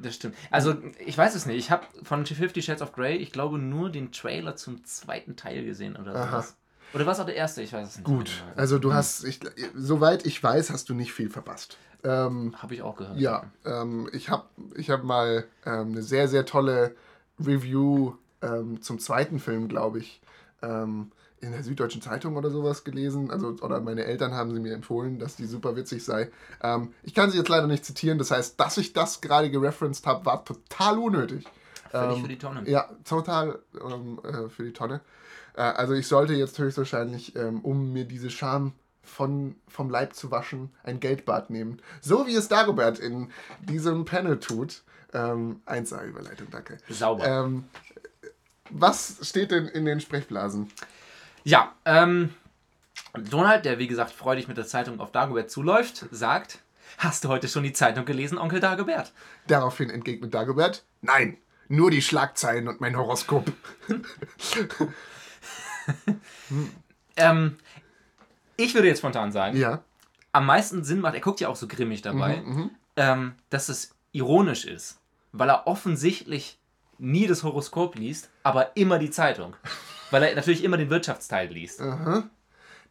Das stimmt. Also, ich weiß es nicht. Ich habe von Fifty Shades of Grey, ich glaube, nur den Trailer zum zweiten Teil gesehen oder sowas. Oder war es auch der erste? Ich weiß es nicht. Gut, also du hm. hast, ich, soweit ich weiß, hast du nicht viel verpasst. Ähm, habe ich auch gehört. Ja, ähm, ich habe ich hab mal ähm, eine sehr, sehr tolle Review ähm, zum zweiten Film, glaube ich, ähm, in der Süddeutschen Zeitung oder sowas gelesen. Also, oder meine Eltern haben sie mir empfohlen, dass die super witzig sei. Ähm, ich kann sie jetzt leider nicht zitieren. Das heißt, dass ich das gerade gereferenced habe, war total unnötig. Völlig ähm, für die Tonne. Ja, total ähm, äh, für die Tonne. Äh, also ich sollte jetzt höchstwahrscheinlich, ähm, um mir diese Scham von, vom Leib zu waschen, ein Geldbad nehmen. So wie es Dagobert in diesem Panel tut. Ähm, 1A-Überleitung, danke. Sauber. Ähm, was steht denn in den Sprechblasen? Ja, ähm, Donald, der wie gesagt freudig mit der Zeitung auf Dagobert zuläuft, sagt, hast du heute schon die Zeitung gelesen, Onkel Dagobert? Daraufhin entgegnet Dagobert, nein, nur die Schlagzeilen und mein Horoskop. ähm, ich würde jetzt spontan sagen, ja. am meisten Sinn macht, er guckt ja auch so grimmig dabei, mhm, mhm. ähm, dass es ironisch ist, weil er offensichtlich nie das Horoskop liest, aber immer die Zeitung. Weil er natürlich immer den Wirtschaftsteil liest. Aha.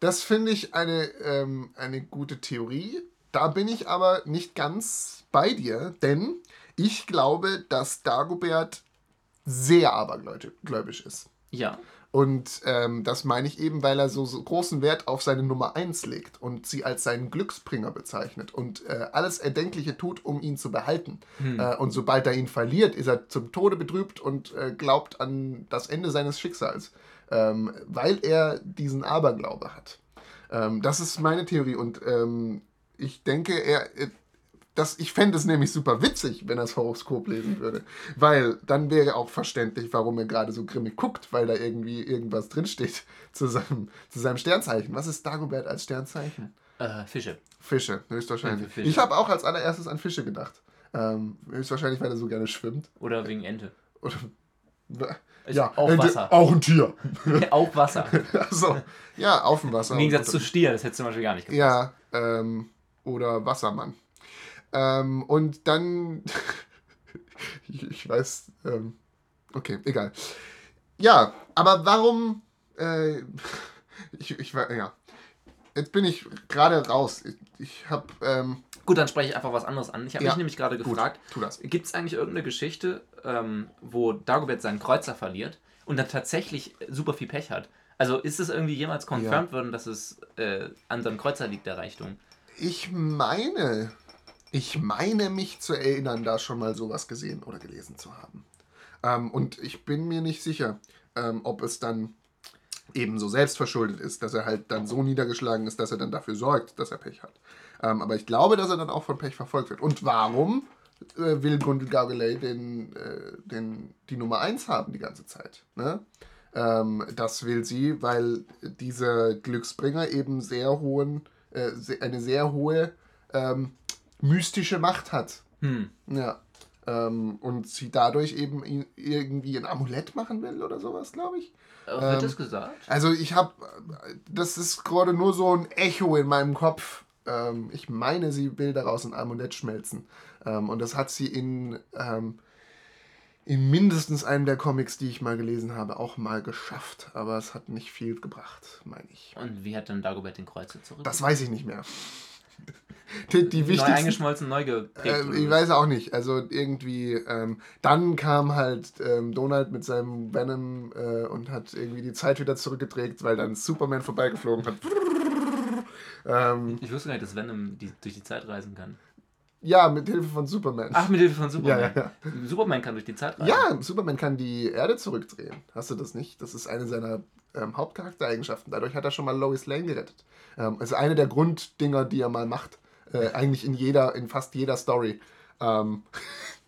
Das finde ich eine, ähm, eine gute Theorie. Da bin ich aber nicht ganz bei dir, denn ich glaube, dass Dagobert sehr abergläubisch ist. Ja. Und ähm, das meine ich eben, weil er so, so, großen Wert auf seine Nummer 1 legt und sie als seinen Glücksbringer bezeichnet und äh, alles Erdenkliche tut, um ihn zu behalten. Hm. Äh, und sobald er ihn verliert, ist er zum Tode betrübt und äh, glaubt an das Ende seines Schicksals, ähm, weil er diesen Aberglaube hat. Ähm, das ist meine Theorie und ähm, ich denke, er, das, ich fände es nämlich super witzig, wenn er das Horoskop lesen würde. Weil dann wäre auch verständlich, warum er gerade so grimmig guckt, weil da irgendwie irgendwas drinsteht zu seinem, zu seinem Sternzeichen. Was ist Dagobert als Sternzeichen? Äh, Fische. Fische, höchstwahrscheinlich. Fische. Ich habe auch als allererstes an Fische gedacht. Ähm, höchstwahrscheinlich, weil er so gerne schwimmt. Oder wegen Ente. Oder, ja, auch Ente, Wasser. Auch ein Tier. auch Wasser. also, ja, auf dem Wasser. Im Gegensatz zu Stier, das hättest du zum Beispiel gar nicht gepasst. Ja, ähm, oder Wassermann. Ähm, und dann, ich, ich, weiß, ähm, okay, egal. Ja, aber warum, äh, ich, ich ja, jetzt bin ich gerade raus. Ich, ich habe, ähm, Gut, dann spreche ich einfach was anderes an. Ich habe ja, mich nämlich gerade gefragt, gibt es eigentlich irgendeine Geschichte, ähm, wo Dagobert seinen Kreuzer verliert und dann tatsächlich super viel Pech hat? Also ist es irgendwie jemals confirmed ja. worden, dass es äh, an seinem Kreuzer liegt, der Reichtum? Ich meine, ich meine mich zu erinnern, da schon mal sowas gesehen oder gelesen zu haben. Ähm, und ich bin mir nicht sicher, ähm, ob es dann eben so selbstverschuldet ist, dass er halt dann so niedergeschlagen ist, dass er dann dafür sorgt, dass er Pech hat. Ähm, aber ich glaube, dass er dann auch von Pech verfolgt wird. Und warum äh, will Gundel Gargeley den, äh, den, die Nummer 1 haben die ganze Zeit? Ne? Ähm, das will sie, weil dieser Glücksbringer eben sehr hohen, äh, eine sehr hohe ähm, mystische Macht hat. Hm. Ja. Ähm, und sie dadurch eben irgendwie ein Amulett machen will oder sowas, glaube ich. Aber wird ähm, das gesagt? Also ich habe, das ist gerade nur so ein Echo in meinem Kopf. Ähm, ich meine, sie will daraus ein Amulett schmelzen. Ähm, und das hat sie in, ähm, in mindestens einem der Comics, die ich mal gelesen habe, auch mal geschafft. Aber es hat nicht viel gebracht, meine ich. Und wie hat dann Dagobert den Kreuzer zurück? Das weiß ich nicht mehr. Die, die wichtigsten, neu eingeschmolzen, neu geprägt. Äh, ich weiß auch nicht. Also irgendwie, ähm, dann kam halt ähm, Donald mit seinem Venom äh, und hat irgendwie die Zeit wieder zurückgedreht, weil dann Superman vorbeigeflogen hat. ähm, ich wusste gar nicht, dass Venom die, durch die Zeit reisen kann. Ja, mit Hilfe von Superman. Ach, mit Hilfe von Superman. Ja, ja, ja. Superman kann durch die Zeit reisen. Ja, Superman kann die Erde zurückdrehen. Hast du das nicht? Das ist eine seiner ähm, Hauptcharaktereigenschaften. Dadurch hat er schon mal Lois Lane gerettet. Ähm, also eine der Grunddinger, die er mal macht. Äh, eigentlich in jeder, in fast jeder Story. Ähm,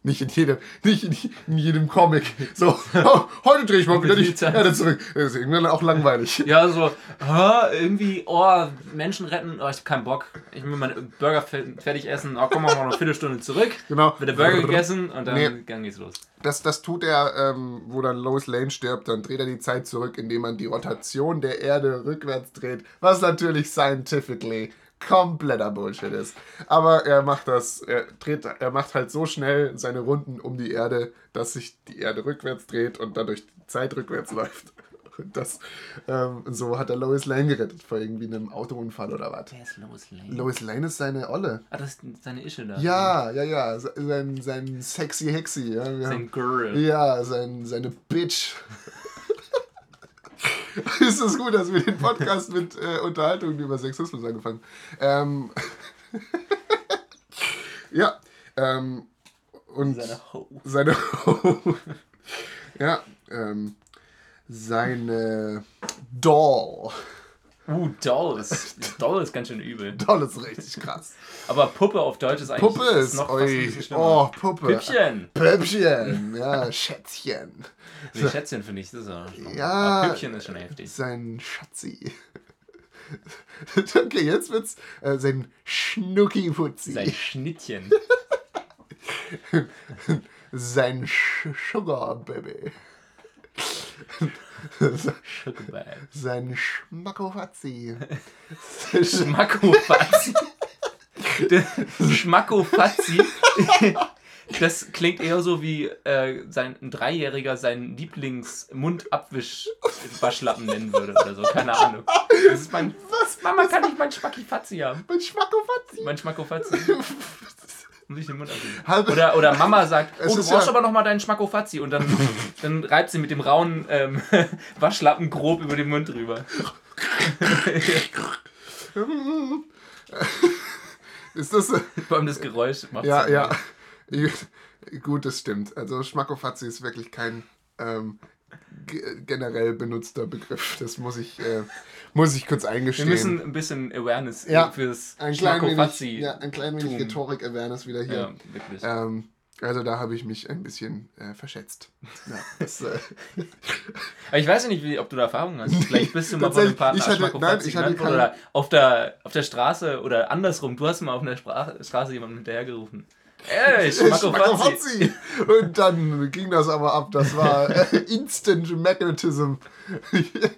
nicht in jedem, nicht in, in, jedem Comic. So, oh, heute drehe ich mal wieder die Erde zurück. Das ist irgendwann auch langweilig. Ja, so, oh, irgendwie, oh, Menschen retten, oh, ich hab keinen Bock. Ich will meinen Burger fertig essen. Oh, komm, mal noch eine Viertelstunde zurück. Genau. Wird der Burger gegessen und dann, nee. dann geht's los. Das, das tut er, ähm, wo dann Lois Lane stirbt, dann dreht er die Zeit zurück, indem man die Rotation der Erde rückwärts dreht, was natürlich scientifically kompletter Bullshit ist. Aber er macht das, er dreht, er macht halt so schnell seine Runden um die Erde, dass sich die Erde rückwärts dreht und dadurch die Zeit rückwärts läuft. Und das, ähm, so hat er Lois Lane gerettet vor irgendwie einem Autounfall oder was. Wer ist Lois Lane? Lois Lane ist seine Olle. Ah, das ist seine Ische da. Ja, ja, ja. Sein, sein sexy Hexy. Ja. Sein Girl. Ja, sein, seine Bitch. ist es gut, dass wir den Podcast mit äh, Unterhaltungen über Sexismus angefangen haben. Ähm, ja. Ähm, und seine Ho. Seine Ho. ja. Ähm, seine Doll. Uh, Doll ist, Doll ist ganz schön übel. Doll ist richtig krass. Aber Puppe auf Deutsch ist eigentlich Puppe ist, noch oi, Oh, Puppe. Püppchen. Püppchen, ja, Schätzchen. Nee, Schätzchen finde ich, das ist auch Ja. Aber Püppchen ist schon heftig. Sein Schatzi. Okay, jetzt wird's äh, sein Schnucki-Putzi. Sein Schnittchen. sein Sch Sugar Baby. Sein Schmackofazzi. Schmackofazzi. Schmackofazzi. Das klingt eher so wie äh, sein ein Dreijähriger seinen Lieblings-Mundabwisch-Waschlappen nennen würde oder so. Keine Ahnung. Das ist mein. Was? Mama, kann ich mein Schmackifazzi haben? Mein Schmackofazzi? Mein Schmackofazzi. Muss ich den Mund abnehmen. Oder, oder Mama sagt, oh, du brauchst ja aber noch mal deinen Schmackofazzi und dann, dann reibt sie mit dem rauen ähm, Waschlappen grob über den Mund drüber. Ist das... Vor allem das Geräusch macht Ja, ja. Gut, das stimmt. Also Schmackofazzi ist wirklich kein ähm, generell benutzter Begriff. Das muss ich, äh, muss ich kurz eingestehen. Wir müssen ein bisschen Awareness ja, fürs ein klein wenig, Ja, ein klein wenig Rhetorik-Awareness wieder hier. Ja, wirklich. Ähm, also da habe ich mich ein bisschen äh, verschätzt. Ja, das, äh ich weiß ja nicht, wie, ob du da Erfahrungen hast. Vielleicht bist du mal von einem Partner ich hatte, nein, ich hatte oder auf der, auf der Straße oder andersrum. Du hast mal auf der Straße jemanden hinterhergerufen. Ey, Schmackofazzi. Und dann ging das aber ab. Das war äh, Instant Magnetism.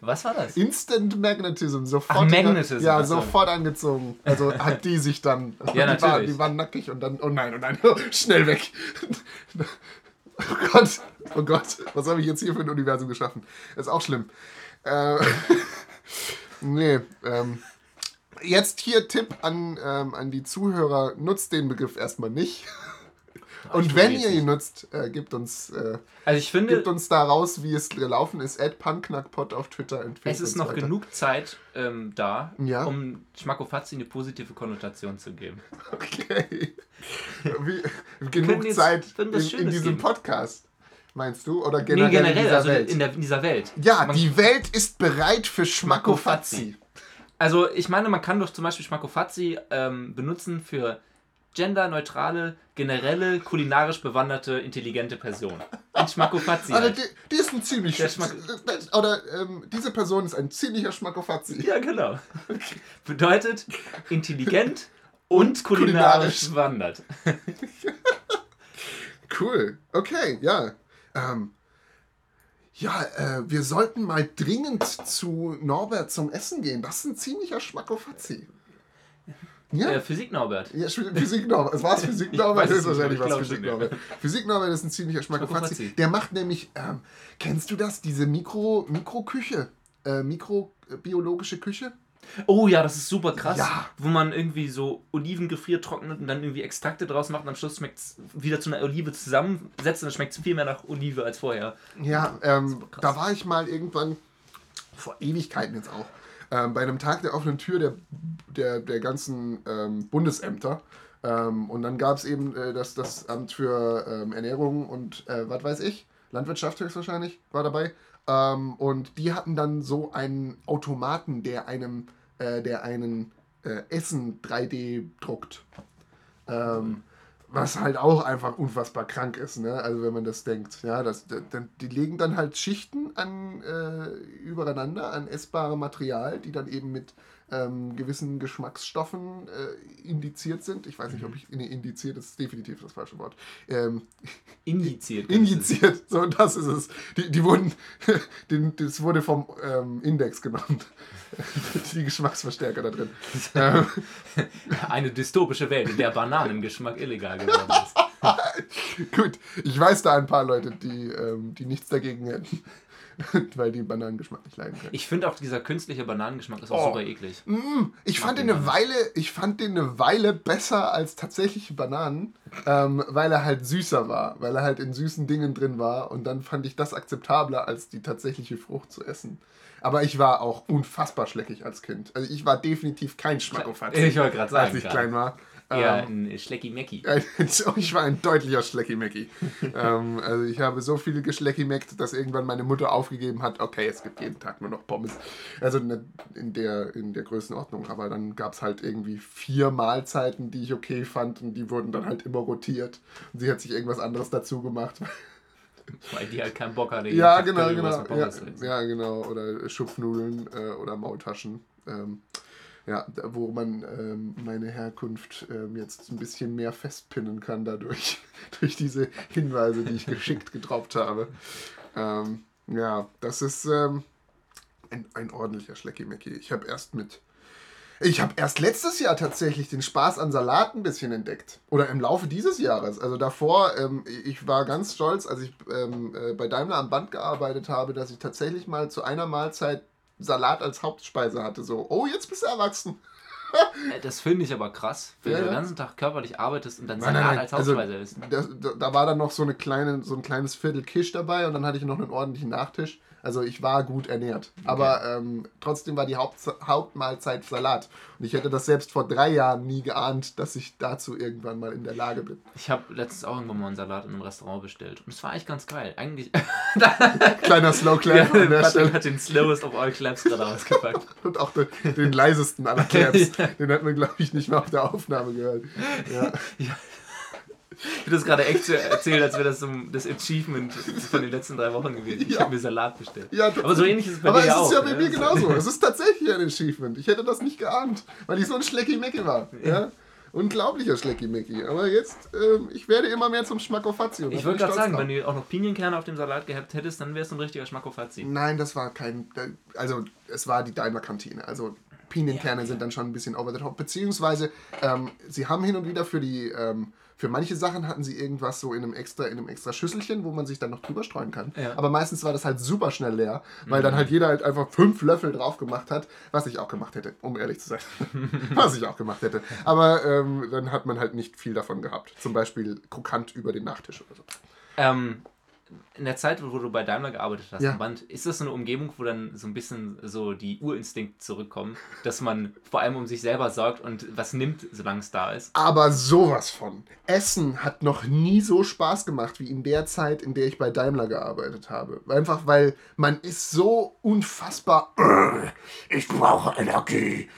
Was war das? Instant Magnetism. Sofort Ach, Magnetism. Ja, sofort angezogen. Also hat die sich dann. Ja, die, war, die waren nackig und dann. Oh nein, oh nein, schnell weg. Oh Gott, oh Gott, was habe ich jetzt hier für ein Universum geschaffen? ist auch schlimm. Äh, nee, ähm. Jetzt hier Tipp an, ähm, an die Zuhörer, nutzt den Begriff erstmal nicht. Und wenn ihr ihn nutzt, äh, gebt uns äh, also ich finde, gebt uns da raus, wie es gelaufen ist. At Punkknackpot auf Twitter Facebook. Es ist noch genug Zeit ähm, da, ja? um Schmackofazzi eine positive Konnotation zu geben. Okay. Wie, genug Zeit in, in, diesem geben. Podcast. Meinst du? Oder generell, nee, generell in dieser also Welt? In, der, in dieser Welt. Ja, Man die Welt ist bereit für Schmackofazzi. Also ich meine, man kann doch zum Beispiel Schmackofazzi ähm, benutzen für genderneutrale, generelle, kulinarisch bewanderte, intelligente Person. Ein Schmackofazzi. Also die, die, ist ein ziemlich... Schmack oder ähm, diese Person ist ein ziemlicher Schmackofazzi. Ja, genau. Bedeutet intelligent und, und kulinarisch, kulinarisch bewandert. cool. Okay, ja. Ähm, ja, äh, wir sollten mal dringend zu Norbert zum Essen gehen. Das ist ein ziemlicher Schmackofazzi. Ja. Äh, Physik Norbert. Ja, Physik Norbert. Es war Physik Norbert, ist wahrscheinlich was Physik Norbert. Physik Norbert ist ein ziemlicher Schmackofazzi. Der macht nämlich, ähm, kennst du das, diese Mikro, Mikroküche? Äh, mikrobiologische Küche? Oh ja, das ist super krass. Ja. Wo man irgendwie so Oliven gefriertrocknet und dann irgendwie Extrakte draus macht und am Schluss schmeckt es wieder zu einer Olive zusammensetzt und dann schmeckt es viel mehr nach Olive als vorher. Ja, ähm, da war ich mal irgendwann, vor Ewigkeiten jetzt auch, ähm, bei einem Tag der offenen Tür der, der, der ganzen ähm, Bundesämter. Ähm, und dann gab es eben äh, das, das Amt für ähm, Ernährung und äh, was weiß ich, Landwirtschaft höchstwahrscheinlich war dabei. Ähm, und die hatten dann so einen Automaten, der einem, äh, der einen äh, Essen 3D druckt. Ähm, was halt auch einfach unfassbar krank ist, ne? Also wenn man das denkt. Ja, das, die legen dann halt Schichten an äh, übereinander an essbare Material, die dann eben mit ähm, gewissen Geschmacksstoffen äh, indiziert sind. Ich weiß nicht, ob mhm. ich. Nee, indiziert ist definitiv das falsche Wort. Ähm, injiziert. injiziert, so das ist es. Die, die wurden. das wurde vom ähm, Index genommen. die Geschmacksverstärker da drin. Ähm, Eine dystopische Welt, in der Bananengeschmack illegal geworden ist. Gut, ich weiß da ein paar Leute, die, ähm, die nichts dagegen hätten. weil die Bananengeschmack nicht leiden können. Ich finde auch dieser künstliche Bananengeschmack ist auch oh. super eklig. Mm, ich, fand den eine Weile, ich fand den eine Weile besser als tatsächliche Bananen, ähm, weil er halt süßer war, weil er halt in süßen Dingen drin war und dann fand ich das akzeptabler als die tatsächliche Frucht zu essen. Aber ich war auch unfassbar schleckig als Kind. Also ich war definitiv kein Schmackofatz. Ich wollte gerade sagen. Als ich klein war. Ja, ähm, ein Schlecki-Mecki. ich war ein deutlicher Schlecki-Mecki. ähm, also ich habe so viele geschlecki-meckt, dass irgendwann meine Mutter aufgegeben hat, okay, es gibt jeden Tag nur noch Pommes. Also in der, in der Größenordnung. Aber dann gab es halt irgendwie vier Mahlzeiten, die ich okay fand und die wurden dann halt immer rotiert. Und sie hat sich irgendwas anderes dazu gemacht. Weil die halt keinen Bock hatte. Ja, genau, genau. Ja, ja, genau. Oder Schupfnudeln äh, oder Maultaschen. Ähm, ja, wo man ähm, meine Herkunft ähm, jetzt ein bisschen mehr festpinnen kann dadurch, durch diese Hinweise, die ich geschickt gedroppt habe. Ähm, ja, das ist ähm, ein, ein ordentlicher Schleckimecki. Ich habe erst mit ich habe erst letztes Jahr tatsächlich den Spaß an Salat ein bisschen entdeckt. Oder im Laufe dieses Jahres. Also davor, ähm, ich war ganz stolz, als ich ähm, äh, bei Daimler am Band gearbeitet habe, dass ich tatsächlich mal zu einer Mahlzeit Salat als Hauptspeise hatte. So, oh, jetzt bist du erwachsen. Äh, das finde ich aber krass, wenn ja, du den ganzen Tag körperlich arbeitest und dann nein, Salat nein, nein. als also, Hauptspeise also, isst. Da, da, war dann noch so, eine kleine, so ein kleines Viertel Kisch dabei und dann hatte ich noch einen ordentlichen Nachtisch. Also ich war gut ernährt. Okay. Aber ähm, trotzdem war die Haupt Hauptmahlzeit Salat. Und ich hätte das selbst vor drei Jahren nie geahnt, dass ich dazu irgendwann mal in der Lage bin. Ich habe letztens auch irgendwann mal einen Salat in einem Restaurant bestellt. Und es war eigentlich ganz geil. Eigentlich. Kleiner Slow Clap ja, an der Stelle. hat den slowest of all Claps gerade ausgepackt. Und auch den, den leisesten aller Claps. Den hat man, glaube ich, nicht mehr auf der Aufnahme gehört. Ja. ja. Ich habe das gerade echt erzählt, als wäre das so das Achievement von den letzten drei Wochen gewesen. Ich ja. habe mir Salat bestellt. Ja, aber so ähnlich ist es bei aber dir auch. Aber es ist ja bei mir genauso. es ist tatsächlich ein Achievement. Ich hätte das nicht geahnt, weil ich so ein Schlecki-Mecki war. Ja? Unglaublicher Schlecki-Mecki. Aber jetzt, ähm, ich werde immer mehr zum Schmackofazzi. Ich wollte gerade sagen, drauf. wenn du auch noch Pinienkerne auf dem Salat gehabt hättest, dann wärst du ein richtiger Schmackofazzi. Nein, das war kein, also es war die Daimler-Kantine. Also Pinienkerne ja, sind dann schon ein bisschen over the top. Beziehungsweise, ähm, sie haben hin und wieder für die... Ähm, für manche Sachen hatten sie irgendwas so in einem extra, in einem extra Schüsselchen, wo man sich dann noch drüber streuen kann. Ja. Aber meistens war das halt super schnell leer, weil mhm. dann halt jeder halt einfach fünf Löffel drauf gemacht hat, was ich auch gemacht hätte, um ehrlich zu sein. was ich auch gemacht hätte. Aber ähm, dann hat man halt nicht viel davon gehabt. Zum Beispiel krokant über den Nachtisch oder so. Ähm, in der Zeit, wo du bei Daimler gearbeitet hast, ja. Band, ist das so eine Umgebung, wo dann so ein bisschen so die Urinstinkte zurückkommen, dass man vor allem um sich selber sorgt und was nimmt, solange es da ist? Aber sowas von. Essen hat noch nie so Spaß gemacht wie in der Zeit, in der ich bei Daimler gearbeitet habe. Einfach weil man ist so unfassbar, ich brauche Energie,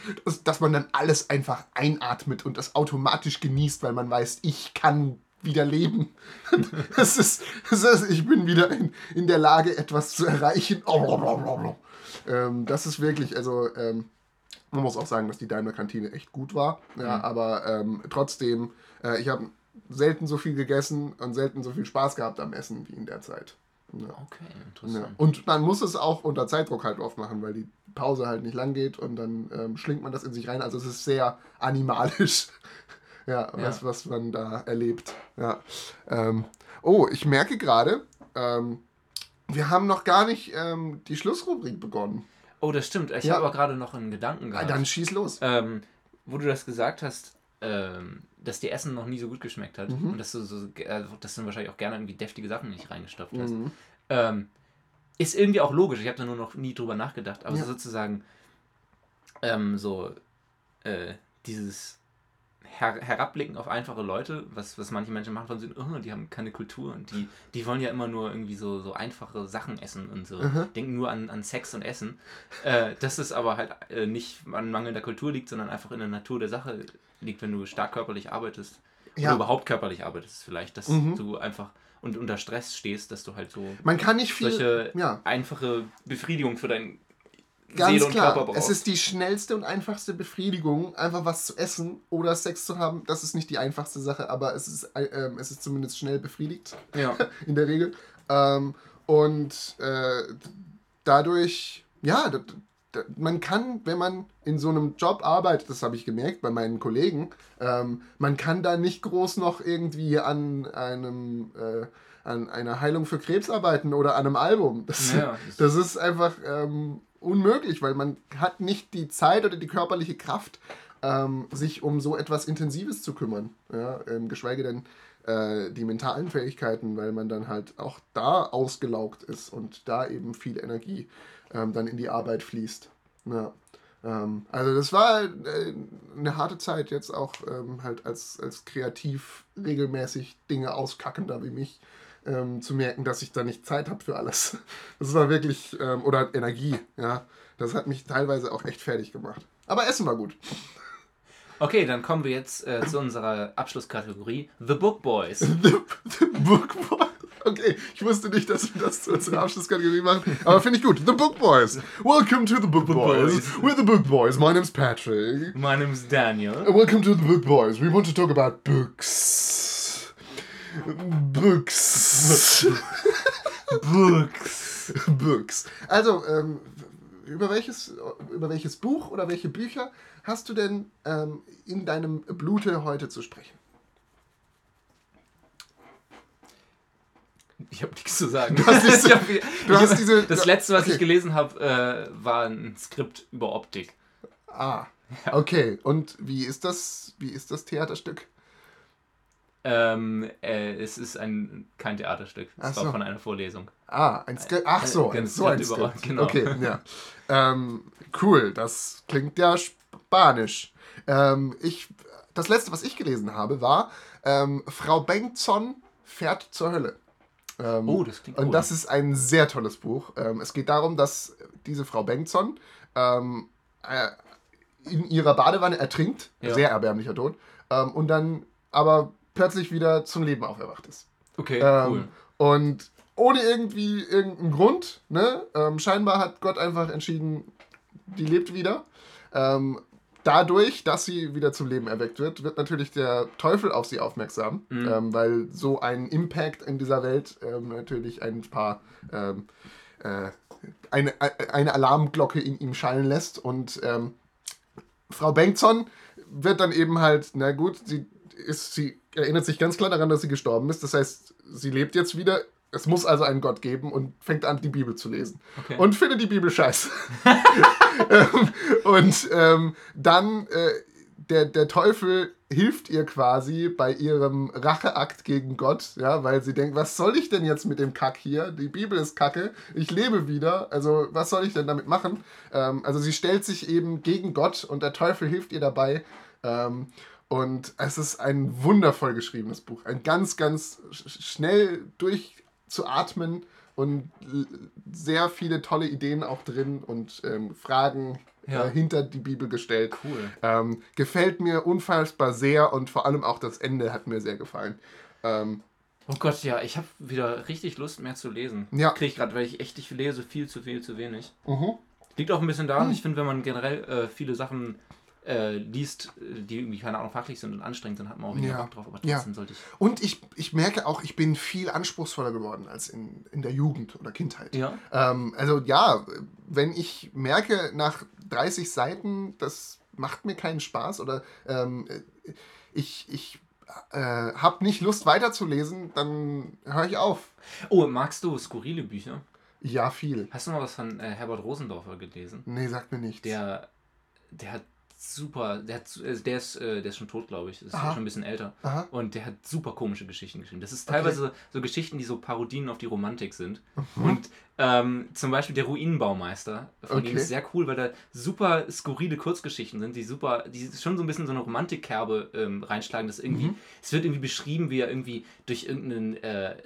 dass man dann alles einfach einatmet und das automatisch genießt, weil man weiß, ich kann wieder leben. Das ist, das ist, ich bin wieder in, in der Lage, etwas zu erreichen. Ähm, das ist wirklich, also ähm, man muss auch sagen, dass die Daimler-Kantine echt gut war. Ja, mhm. aber ähm, trotzdem, äh, ich habe selten so viel gegessen und selten so viel Spaß gehabt am Essen wie in der Zeit. Ja. Okay, interessant. Ja. Und man muss es auch unter Zeitdruck halt oft machen, weil die Pause halt nicht lang geht und dann ähm, schlingt man das in sich rein. Also es ist sehr animalisch ja, was, was man da erlebt. Ja. Ähm, oh, ich merke gerade, ähm, wir haben noch gar nicht ähm, die Schlussrubrik begonnen. Oh, das stimmt. Ich ja. habe aber gerade noch einen Gedanken gehabt. Dann schieß los. Ähm, wo du das gesagt hast, ähm, dass dir Essen noch nie so gut geschmeckt hat mhm. und dass du, so, äh, dass du wahrscheinlich auch gerne irgendwie deftige Sachen nicht reingestopft hast. Mhm. Ähm, ist irgendwie auch logisch. Ich habe da nur noch nie drüber nachgedacht. Aber ja. sozusagen so äh, dieses her herabblicken auf einfache Leute, was, was manche Menschen machen von sind, oh, die haben keine Kultur und die, die wollen ja immer nur irgendwie so, so einfache Sachen essen und so, mhm. denken nur an, an Sex und Essen. Äh, dass es aber halt äh, nicht an mangelnder Kultur liegt, sondern einfach in der Natur der Sache liegt, wenn du stark körperlich arbeitest. Ja. Oder überhaupt körperlich arbeitest vielleicht, dass mhm. du einfach und unter Stress stehst, dass du halt so Man kann nicht viel, solche ja. einfache Befriedigung für dein Ganz Seele und klar, Körper braucht. Es ist die schnellste und einfachste Befriedigung, einfach was zu essen oder Sex zu haben. Das ist nicht die einfachste Sache, aber es ist, äh, ähm, es ist zumindest schnell befriedigt. Ja. In der Regel. Ähm, und äh, dadurch, ja, man kann, wenn man in so einem Job arbeitet, das habe ich gemerkt bei meinen Kollegen, ähm, man kann da nicht groß noch irgendwie an einem äh, an einer Heilung für Krebs arbeiten oder an einem Album. Das, ja, das, das ist einfach ähm, unmöglich, weil man hat nicht die Zeit oder die körperliche Kraft, ähm, sich um so etwas Intensives zu kümmern. Ja? Ähm, geschweige denn äh, die mentalen Fähigkeiten, weil man dann halt auch da ausgelaugt ist und da eben viel Energie ähm, dann in die Arbeit fließt. Ja. Ähm, also das war äh, eine harte Zeit jetzt auch ähm, halt als, als kreativ regelmäßig Dinge auskackender wie mich ähm, zu merken, dass ich da nicht Zeit habe für alles. Das war wirklich, ähm, oder Energie, ja. Das hat mich teilweise auch echt fertig gemacht. Aber Essen war gut. Okay, dann kommen wir jetzt äh, zu unserer Abschlusskategorie The Book Boys. The, the Book Boys. Okay, ich wusste nicht, dass wir das zu unserer Abschlusskategorie machen, aber finde ich gut. The Book Boys. Welcome to the Book, book Boys. Boys. We're the Book Boys. My name's Patrick. My name's Daniel. Welcome to the Book Boys. We want to talk about books. Books. Books. Books. Also, ähm, über, welches, über welches Buch oder welche Bücher hast du denn ähm, in deinem Blute heute zu sprechen? Ich habe nichts zu sagen. Du hast, diese, hab, du hast diese, das letzte, was okay. ich gelesen habe, äh, war ein Skript über Optik. Ah, okay. Und wie ist das? Wie ist das Theaterstück? Ähm, äh, es ist ein, kein Theaterstück. Es so. war von einer Vorlesung. Ah, ein Skript. Ach so, ein, so ein Skript. Genau. Okay, ja. ähm, cool, das klingt ja spanisch. Ähm, ich, das letzte, was ich gelesen habe, war ähm, Frau Bengtson fährt zur Hölle. Ähm, oh, das klingt cool. Und das ist ein sehr tolles Buch. Ähm, es geht darum, dass diese Frau Bengtson äh, in ihrer Badewanne ertrinkt. Ja. Sehr erbärmlicher Tod. und dann aber plötzlich wieder zum Leben auferwacht ist. Okay, ähm, cool. Und ohne irgendwie irgendeinen Grund, ne? Ähm, scheinbar hat Gott einfach entschieden, die lebt wieder. Ähm, dadurch, dass sie wieder zum Leben erweckt wird, wird natürlich der Teufel auf sie aufmerksam, mhm. ähm, weil so ein Impact in dieser Welt ähm, natürlich ein paar ähm, äh, eine, eine Alarmglocke in ihm schallen lässt und ähm, Frau Bengtson wird dann eben halt, na gut, sie ist, sie erinnert sich ganz klar daran, dass sie gestorben ist. Das heißt, sie lebt jetzt wieder. Es muss also einen Gott geben und fängt an, die Bibel zu lesen. Okay. Und findet die Bibel scheiße. Ähm, und ähm, dann äh, der, der Teufel hilft ihr quasi bei ihrem Racheakt gegen Gott, ja, weil sie denkt, was soll ich denn jetzt mit dem Kack hier? Die Bibel ist Kacke, ich lebe wieder, also was soll ich denn damit machen? Ähm, also sie stellt sich eben gegen Gott und der Teufel hilft ihr dabei. Ähm, und es ist ein wundervoll geschriebenes Buch. Ein ganz, ganz schnell durchzuatmen und sehr viele tolle Ideen auch drin und ähm, Fragen ja. äh, hinter die Bibel gestellt. Cool. Ähm, gefällt mir unfassbar sehr und vor allem auch das Ende hat mir sehr gefallen. Ähm, oh Gott, ja, ich habe wieder richtig Lust mehr zu lesen. Ja. Kriege ich gerade, weil ich echt, ich lese viel zu viel, zu wenig. Mhm. Liegt auch ein bisschen daran, mhm. ich finde, wenn man generell äh, viele Sachen äh, liest, die irgendwie, keine Ahnung, fachlich sind und anstrengend sind, hat man auch weniger ja. Bock drauf. Aber trotzdem ja. sollte ich. Und ich, ich merke auch, ich bin viel anspruchsvoller geworden als in, in der Jugend oder Kindheit. Ja. Ähm, also ja, wenn ich merke, nach 30 Seiten, das macht mir keinen Spaß oder ähm, ich, ich äh, habe nicht Lust weiterzulesen, dann höre ich auf. Oh, magst du skurrile Bücher? Ja, viel. Hast du mal was von äh, Herbert Rosendorfer gelesen? Nee, sagt mir nichts. Der, der hat super, der, hat, äh, der, ist, äh, der ist schon tot, glaube ich. Ist Aha. schon ein bisschen älter. Aha. Und der hat super komische Geschichten geschrieben. Das ist teilweise okay. so Geschichten, die so Parodien auf die Romantik sind. Mhm. Und ähm, zum Beispiel der Ruinenbaumeister von okay. ihm ist sehr cool, weil da super skurrile Kurzgeschichten sind, die super, die schon so ein bisschen so eine Romantikkerbe ähm, reinschlagen. Das irgendwie, mhm. es wird irgendwie beschrieben, wie er irgendwie durch irgendeinen äh,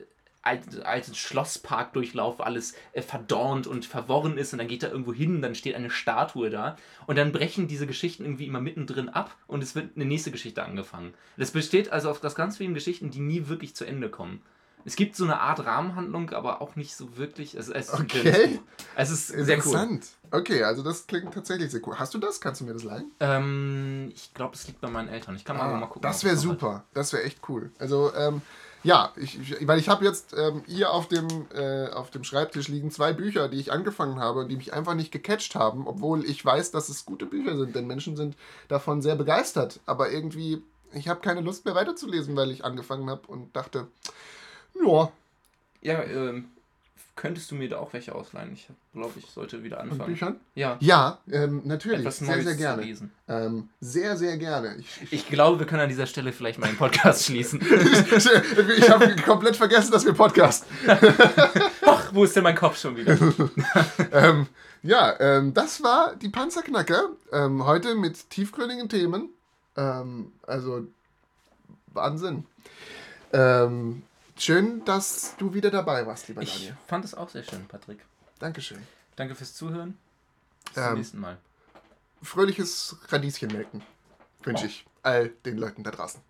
alten, alten Schlossparkdurchlauf alles äh, verdornt und verworren ist und dann geht er irgendwo hin, dann steht eine Statue da und dann brechen diese Geschichten irgendwie immer mittendrin ab und es wird eine nächste Geschichte angefangen. Das besteht also auf das ganz vielen Geschichten, die nie wirklich zu Ende kommen. Es gibt so eine Art Rahmenhandlung, aber auch nicht so wirklich. Es, es okay. Es ist sehr Interessant. Cool. Okay, also das klingt tatsächlich sehr cool. Hast du das? Kannst du mir das leihen? Ähm, ich glaube, es liegt bei meinen Eltern. Ich kann mal, ah, mal gucken. Das wäre super. Hat. Das wäre echt cool. Also, ähm, ja, ich, ich, weil ich habe jetzt ähm, hier auf dem, äh, auf dem Schreibtisch liegen zwei Bücher, die ich angefangen habe und die mich einfach nicht gecatcht haben, obwohl ich weiß, dass es gute Bücher sind, denn Menschen sind davon sehr begeistert. Aber irgendwie, ich habe keine Lust mehr weiterzulesen, weil ich angefangen habe und dachte, ja. Ja, ähm, könntest du mir da auch welche ausleihen? Ich glaube, ich sollte wieder anfangen. Und Büchern? Ja. Ja, ähm, natürlich. Etwas sehr, Neues sehr gerne. lesen. Ähm, sehr, sehr gerne. Ich, ich, ich, glaube, wir können an dieser Stelle vielleicht meinen Podcast schließen. ich habe komplett vergessen, dass wir Podcast. Ach, wo ist denn mein Kopf schon wieder? ähm, ja, ähm, das war die Panzerknacker. Ähm, heute mit tiefgründigen Themen. Ähm, also Wahnsinn. Ähm, Schön, dass du wieder dabei warst, lieber Daniel. Ich fand es auch sehr schön, Patrick. Dankeschön. Danke fürs Zuhören. Bis ähm, zum nächsten Mal. Fröhliches Radieschenmelken wünsche oh. ich all den Leuten da draußen.